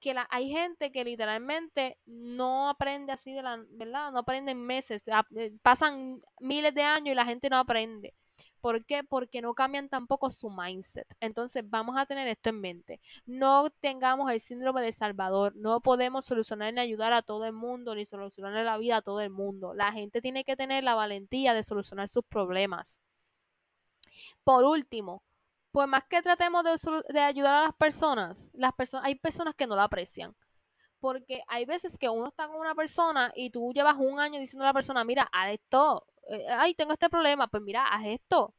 Que hay gente que literalmente no aprende así de la, ¿verdad? No aprende en meses, eh, pasan miles de años y la gente no aprende. ¿Por qué? Porque no cambian tampoco su mindset. Entonces vamos a tener esto en mente. No tengamos el síndrome de Salvador. No podemos solucionar ni ayudar a todo el mundo, ni solucionar la vida a todo el mundo. La gente tiene que tener la valentía de solucionar sus problemas. Por último, pues más que tratemos de, ayudar a las personas, las personas, hay personas que no la aprecian porque hay veces que uno está con una persona y tú llevas un año diciendo a la persona, mira, haz esto, eh, ay, tengo este problema, pues mira, haz esto.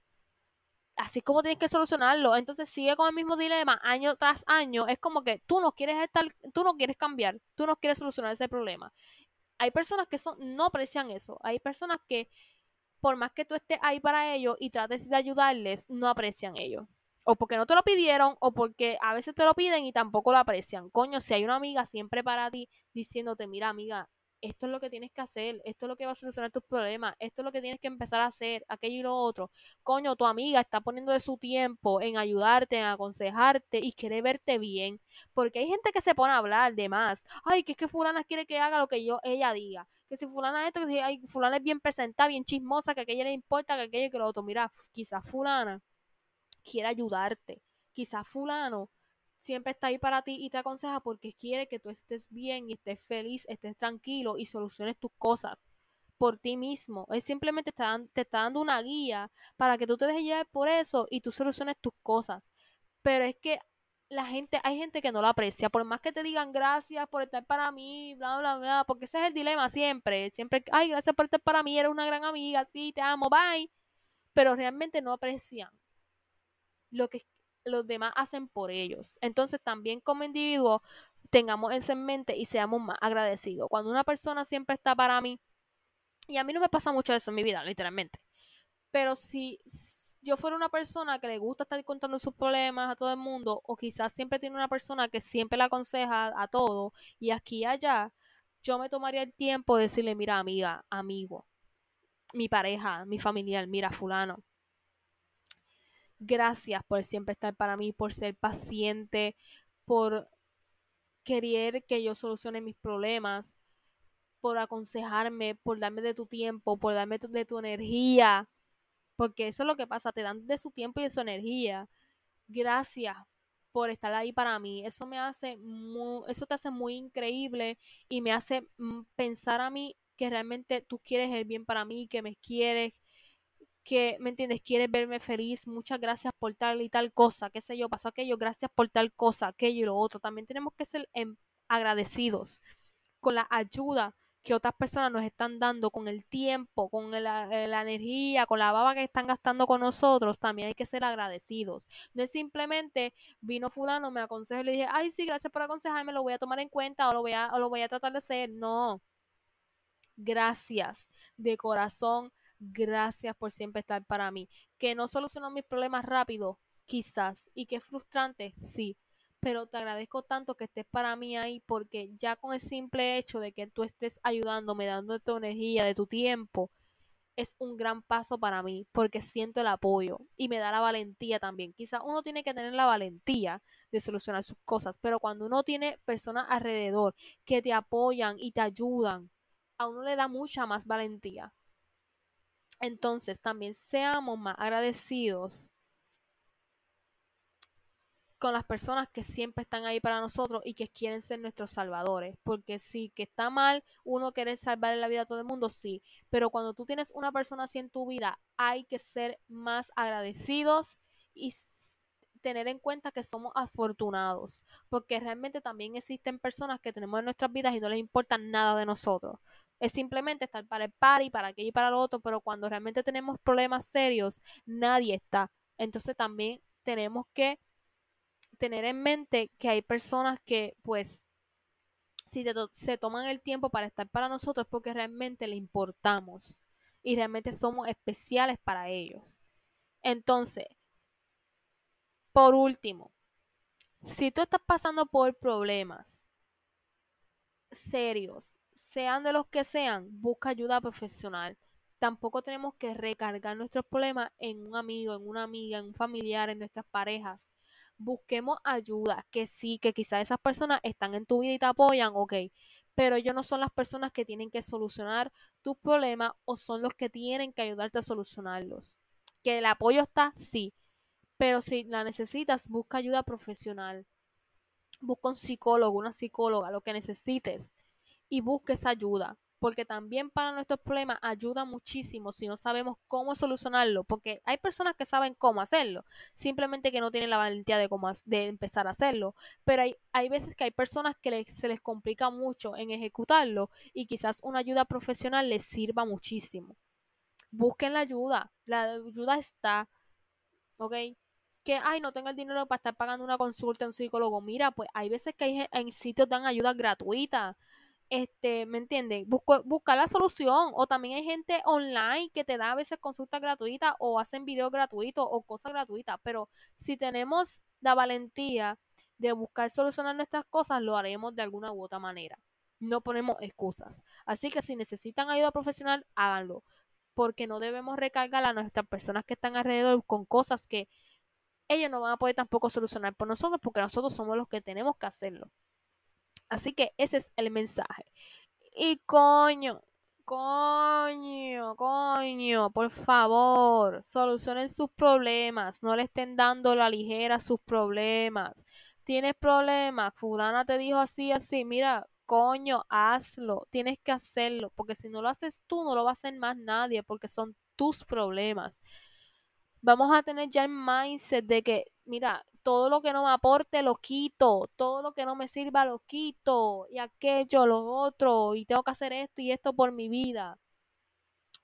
Así es como tienes que solucionarlo. Entonces sigue con el mismo dilema año tras año. Es como que tú no quieres estar, tú no quieres cambiar, tú no quieres solucionar ese problema. Hay personas que son, no aprecian eso. Hay personas que, por más que tú estés ahí para ellos y trates de ayudarles, no aprecian ello. O porque no te lo pidieron, o porque a veces te lo piden y tampoco lo aprecian. Coño, si hay una amiga siempre para ti diciéndote, mira amiga, esto es lo que tienes que hacer, esto es lo que va a solucionar tus problemas, esto es lo que tienes que empezar a hacer, aquello y lo otro. Coño, tu amiga está poniendo de su tiempo en ayudarte, en aconsejarte y quiere verte bien. Porque hay gente que se pone a hablar de más. Ay, que es que fulana quiere que haga lo que yo, ella diga. Que si fulana esto, que si ay, fulana es bien presentada, bien chismosa, que aquella le importa, que aquello que lo otro. Mira, quizás fulana quiere ayudarte. Quizás fulano siempre está ahí para ti y te aconseja porque quiere que tú estés bien y estés feliz, estés tranquilo y soluciones tus cosas por ti mismo. Él simplemente te está, te dando una guía para que tú te dejes llevar por eso y tú soluciones tus cosas. Pero es que la gente, hay gente que no lo aprecia, por más que te digan gracias por estar para mí, bla, bla, bla, porque ese es el dilema siempre, siempre, ay, gracias por estar para mí, eres una gran amiga, sí, te amo, bye, pero realmente no aprecian lo que los demás hacen por ellos. Entonces también como individuo tengamos eso en mente y seamos más agradecidos. Cuando una persona siempre está para mí, y a mí no me pasa mucho eso en mi vida, literalmente, pero si yo fuera una persona que le gusta estar contando sus problemas a todo el mundo, o quizás siempre tiene una persona que siempre le aconseja a todo, y aquí y allá, yo me tomaría el tiempo de decirle, mira amiga, amigo, mi pareja, mi familiar, mira fulano, Gracias por siempre estar para mí, por ser paciente, por querer que yo solucione mis problemas, por aconsejarme, por darme de tu tiempo, por darme de tu energía, porque eso es lo que pasa, te dan de su tiempo y de su energía. Gracias por estar ahí para mí. Eso me hace muy, eso te hace muy increíble y me hace mm, pensar a mí que realmente tú quieres el bien para mí, que me quieres, que, ¿me entiendes? Quieres verme feliz, muchas gracias por tal y tal cosa, qué sé yo, pasó aquello, gracias por tal cosa, aquello y lo otro. También tenemos que ser em, agradecidos con la ayuda que otras personas nos están dando, con el tiempo, con la, eh, la, energía, con la baba que están gastando con nosotros, también hay que ser agradecidos. No es simplemente vino fulano, me aconsejó y le dije, ay, sí, gracias por aconsejarme, lo voy a tomar en cuenta o lo voy a, o lo voy a tratar de hacer. No. Gracias de corazón Gracias por siempre estar para mí. Que no solucionó mis problemas rápido, quizás. Y que es frustrante, sí. Pero te agradezco tanto que estés para mí ahí porque ya con el simple hecho de que tú estés ayudándome, dando tu energía, de tu tiempo, es un gran paso para mí porque siento el apoyo y me da la valentía también. Quizás uno tiene que tener la valentía de solucionar sus cosas, pero cuando uno tiene personas alrededor que te apoyan y te ayudan, a uno le da mucha más valentía. Entonces también seamos más agradecidos con las personas que siempre están ahí para nosotros y que quieren ser nuestros salvadores. Porque sí, que está mal uno querer salvar la vida a todo el mundo, sí. Pero cuando tú tienes una persona así en tu vida, hay que ser más agradecidos y tener en cuenta que somos afortunados. Porque realmente también existen personas que tenemos en nuestras vidas y no les importa nada de nosotros es simplemente estar para el party, para aquello y para lo otro, pero cuando realmente tenemos problemas serios, nadie está. Entonces también tenemos que tener en mente que hay personas que, pues, si se, toman el tiempo para estar para nosotros porque realmente le importamos y realmente somos especiales para ellos. Entonces, por último, si tú estás pasando por problemas serios sean de los que sean, busca ayuda profesional. Tampoco tenemos que recargar nuestros problemas en un amigo, en una amiga, en un familiar, en nuestras parejas. Busquemos ayuda, que sí, que quizás esas personas están en tu vida y te apoyan, ok, pero ellos no son las personas que tienen que solucionar tus problemas o son los que tienen que ayudarte a solucionarlos. Que el apoyo está, sí, pero si la necesitas, busca ayuda profesional. Busca un psicólogo, una psicóloga, lo que necesites y busque esa ayuda, porque también para nuestros problemas ayuda muchísimo si no sabemos cómo solucionarlo, porque hay personas que saben cómo hacerlo, simplemente que no tienen la valentía de, cómo, de empezar a hacerlo, pero hay, hay veces que hay personas que se les complica mucho en ejecutarlo y quizás una ayuda profesional les sirva muchísimo. Busquen la ayuda, la ayuda está, ¿ok? que, ay, no tengo el dinero para estar pagando una consulta a un psicólogo. Mira, pues hay veces que hay, en sitios dan ayuda gratuita este, ¿me entienden? Busco, buscar la solución. O también hay gente online que te da a veces consultas gratuitas o hacen videos gratuitos o cosas gratuitas. Pero si tenemos la valentía de buscar solucionar nuestras cosas, lo haremos de alguna u otra manera. No ponemos excusas. Así que si necesitan ayuda profesional, háganlo. Porque no debemos recargar a nuestras personas que están alrededor con cosas que ellos no van a poder tampoco solucionar por nosotros porque nosotros somos los que tenemos que hacerlo. Así que ese es el mensaje. Y coño, coño, coño, por favor, solucionen sus problemas. No le estén dando la ligera sus problemas. Tienes problemas, fulana te dijo así, así, mira, coño, hazlo, tienes que hacerlo, porque si no lo haces tú, no lo va a hacer más nadie, porque son tus problemas vamos a tener ya el mindset de que, mira, todo lo que no me aporte lo quito, todo lo que no me sirva lo quito, y aquello, lo otro, y tengo que hacer esto y esto por mi vida.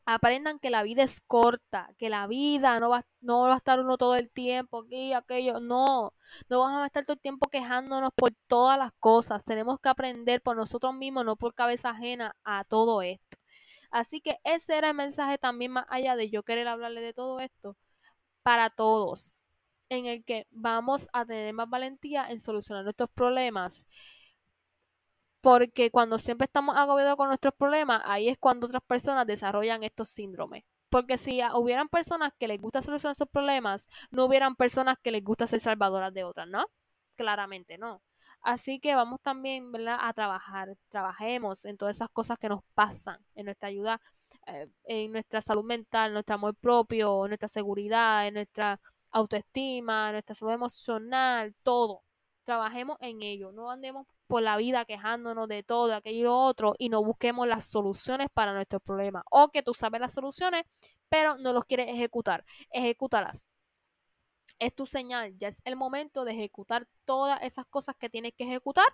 Aprendan que la vida es corta, que la vida no va, no va a estar uno todo el tiempo aquí, aquello, no, no vamos a estar todo el tiempo quejándonos por todas las cosas, tenemos que aprender por nosotros mismos, no por cabeza ajena a todo esto. Así que ese era el mensaje también más allá de yo querer hablarle de todo esto para todos, en el que vamos a tener más valentía en solucionar nuestros problemas. Porque cuando siempre estamos agobiados con nuestros problemas, ahí es cuando otras personas desarrollan estos síndromes. Porque si hubieran personas que les gusta solucionar sus problemas, no hubieran personas que les gusta ser salvadoras de otras, ¿no? Claramente no. Así que vamos también. A trabajar, trabajemos en todas esas cosas que nos pasan, en nuestra ayuda eh, en nuestra salud mental, nuestro amor propio, nuestra seguridad, en nuestra autoestima, nuestra salud emocional, todo. Trabajemos en ello, no andemos por la vida quejándonos de todo, aquello otro, y no busquemos las soluciones para nuestros problemas. O que tú sabes las soluciones, pero no los quieres ejecutar. Ejecútalas. Es tu señal, ya es el momento de ejecutar todas esas cosas que tienes que ejecutar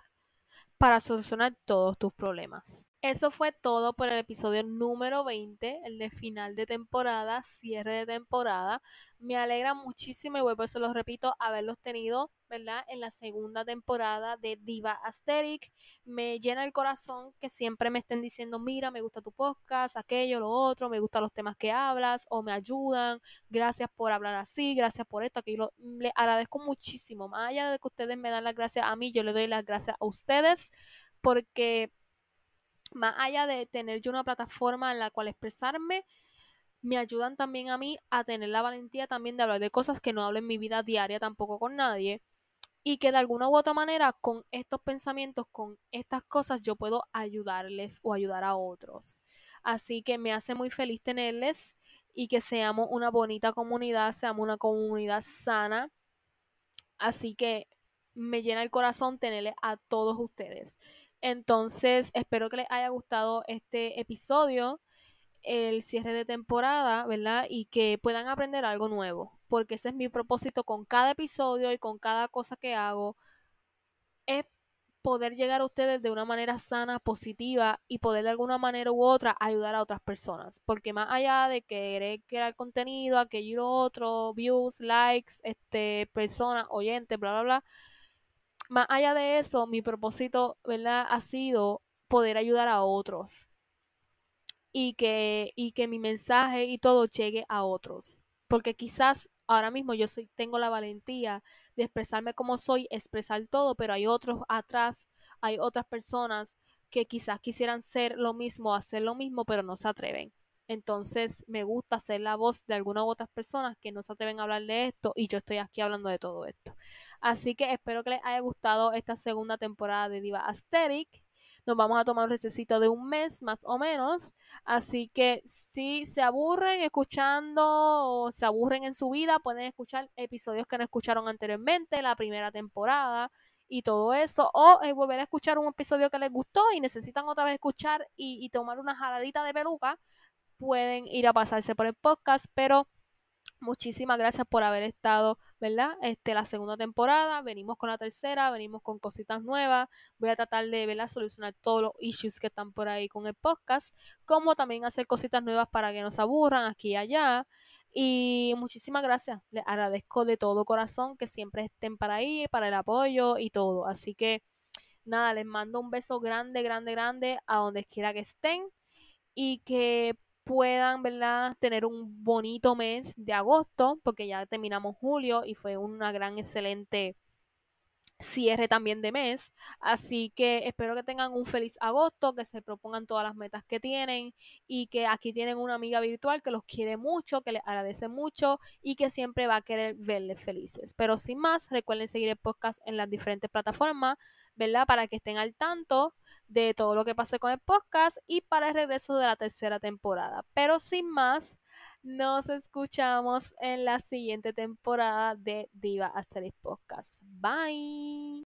para solucionar todos tus problemas. Eso fue todo por el episodio número 20, el de final de temporada, cierre de temporada. Me alegra muchísimo y vuelvo, se los repito, haberlos tenido, ¿verdad? En la segunda temporada de Diva Aesthetic. Me llena el corazón que siempre me estén diciendo, mira, me gusta tu podcast, aquello, lo otro, me gustan los temas que hablas o me ayudan. Gracias por hablar así, gracias por esto, aquello. Le agradezco muchísimo. Más allá de que ustedes me dan las gracias a mí, yo le doy las gracias a ustedes porque más allá de tener yo una plataforma en la cual expresarme, me ayudan también a mí a tener la valentía también de hablar de cosas que no hablo en mi vida diaria tampoco con nadie y que de alguna u otra manera con estos pensamientos, con estas cosas yo puedo ayudarles o ayudar a otros. Así que me hace muy feliz tenerles y que seamos una bonita comunidad, seamos una comunidad sana. Así que me llena el corazón tenerles a todos ustedes. Entonces, espero que les haya gustado este episodio, el cierre de temporada, ¿verdad? Y que puedan aprender algo nuevo, porque ese es mi propósito con cada episodio y con cada cosa que hago, es poder llegar a ustedes de una manera sana, positiva y poder de alguna manera u otra ayudar a otras personas. Porque más allá de querer crear contenido, aquello y lo otro, views, likes, este, personas, oyentes, bla, bla, bla, más allá de eso, mi propósito, ¿verdad? Ha sido poder ayudar a otros y que, y que mi mensaje y todo llegue a otros. Porque quizás ahora mismo yo soy, tengo la valentía de expresarme como soy, expresar todo, pero hay otros atrás, hay otras personas que quizás quisieran ser lo mismo, hacer lo mismo, pero no se atreven. Entonces me gusta ser la voz de algunas u otras personas que no se atreven a hablar de esto y yo estoy aquí hablando de todo esto. Así que espero que les haya gustado esta segunda temporada de Diva Aesthetic. Nos vamos a tomar un recesito de un mes más o menos. Así que si se aburren escuchando o se aburren en su vida, pueden escuchar episodios que no escucharon anteriormente, la primera temporada y todo eso. O eh, volver a escuchar un episodio que les gustó y necesitan otra vez escuchar y, y tomar una jaladita de peluca pueden ir a pasarse por el podcast, pero Muchísimas gracias por haber estado, ¿verdad? Este, la segunda temporada, venimos con la tercera, venimos con cositas nuevas. Voy a tratar de, ¿verdad? Solucionar todos los issues que están por ahí con el podcast, como también hacer cositas nuevas para que no se aburran aquí y allá. Y muchísimas gracias, les agradezco de todo corazón que siempre estén para ahí, para el apoyo y todo. Así que, nada, les mando un beso grande, grande, grande a donde quiera que estén y que puedan, ¿verdad?, tener un bonito mes de agosto, porque ya terminamos julio y fue una gran, excelente cierre también de mes. Así que espero que tengan un feliz agosto, que se propongan todas las metas que tienen y que aquí tienen una amiga virtual que los quiere mucho, que les agradece mucho y que siempre va a querer verles felices. Pero sin más, recuerden seguir el podcast en las diferentes plataformas, ¿verdad? Para que estén al tanto de todo lo que pase con el podcast y para el regreso de la tercera temporada. Pero sin más, nos escuchamos en la siguiente temporada de Diva Asterix Podcast. Bye.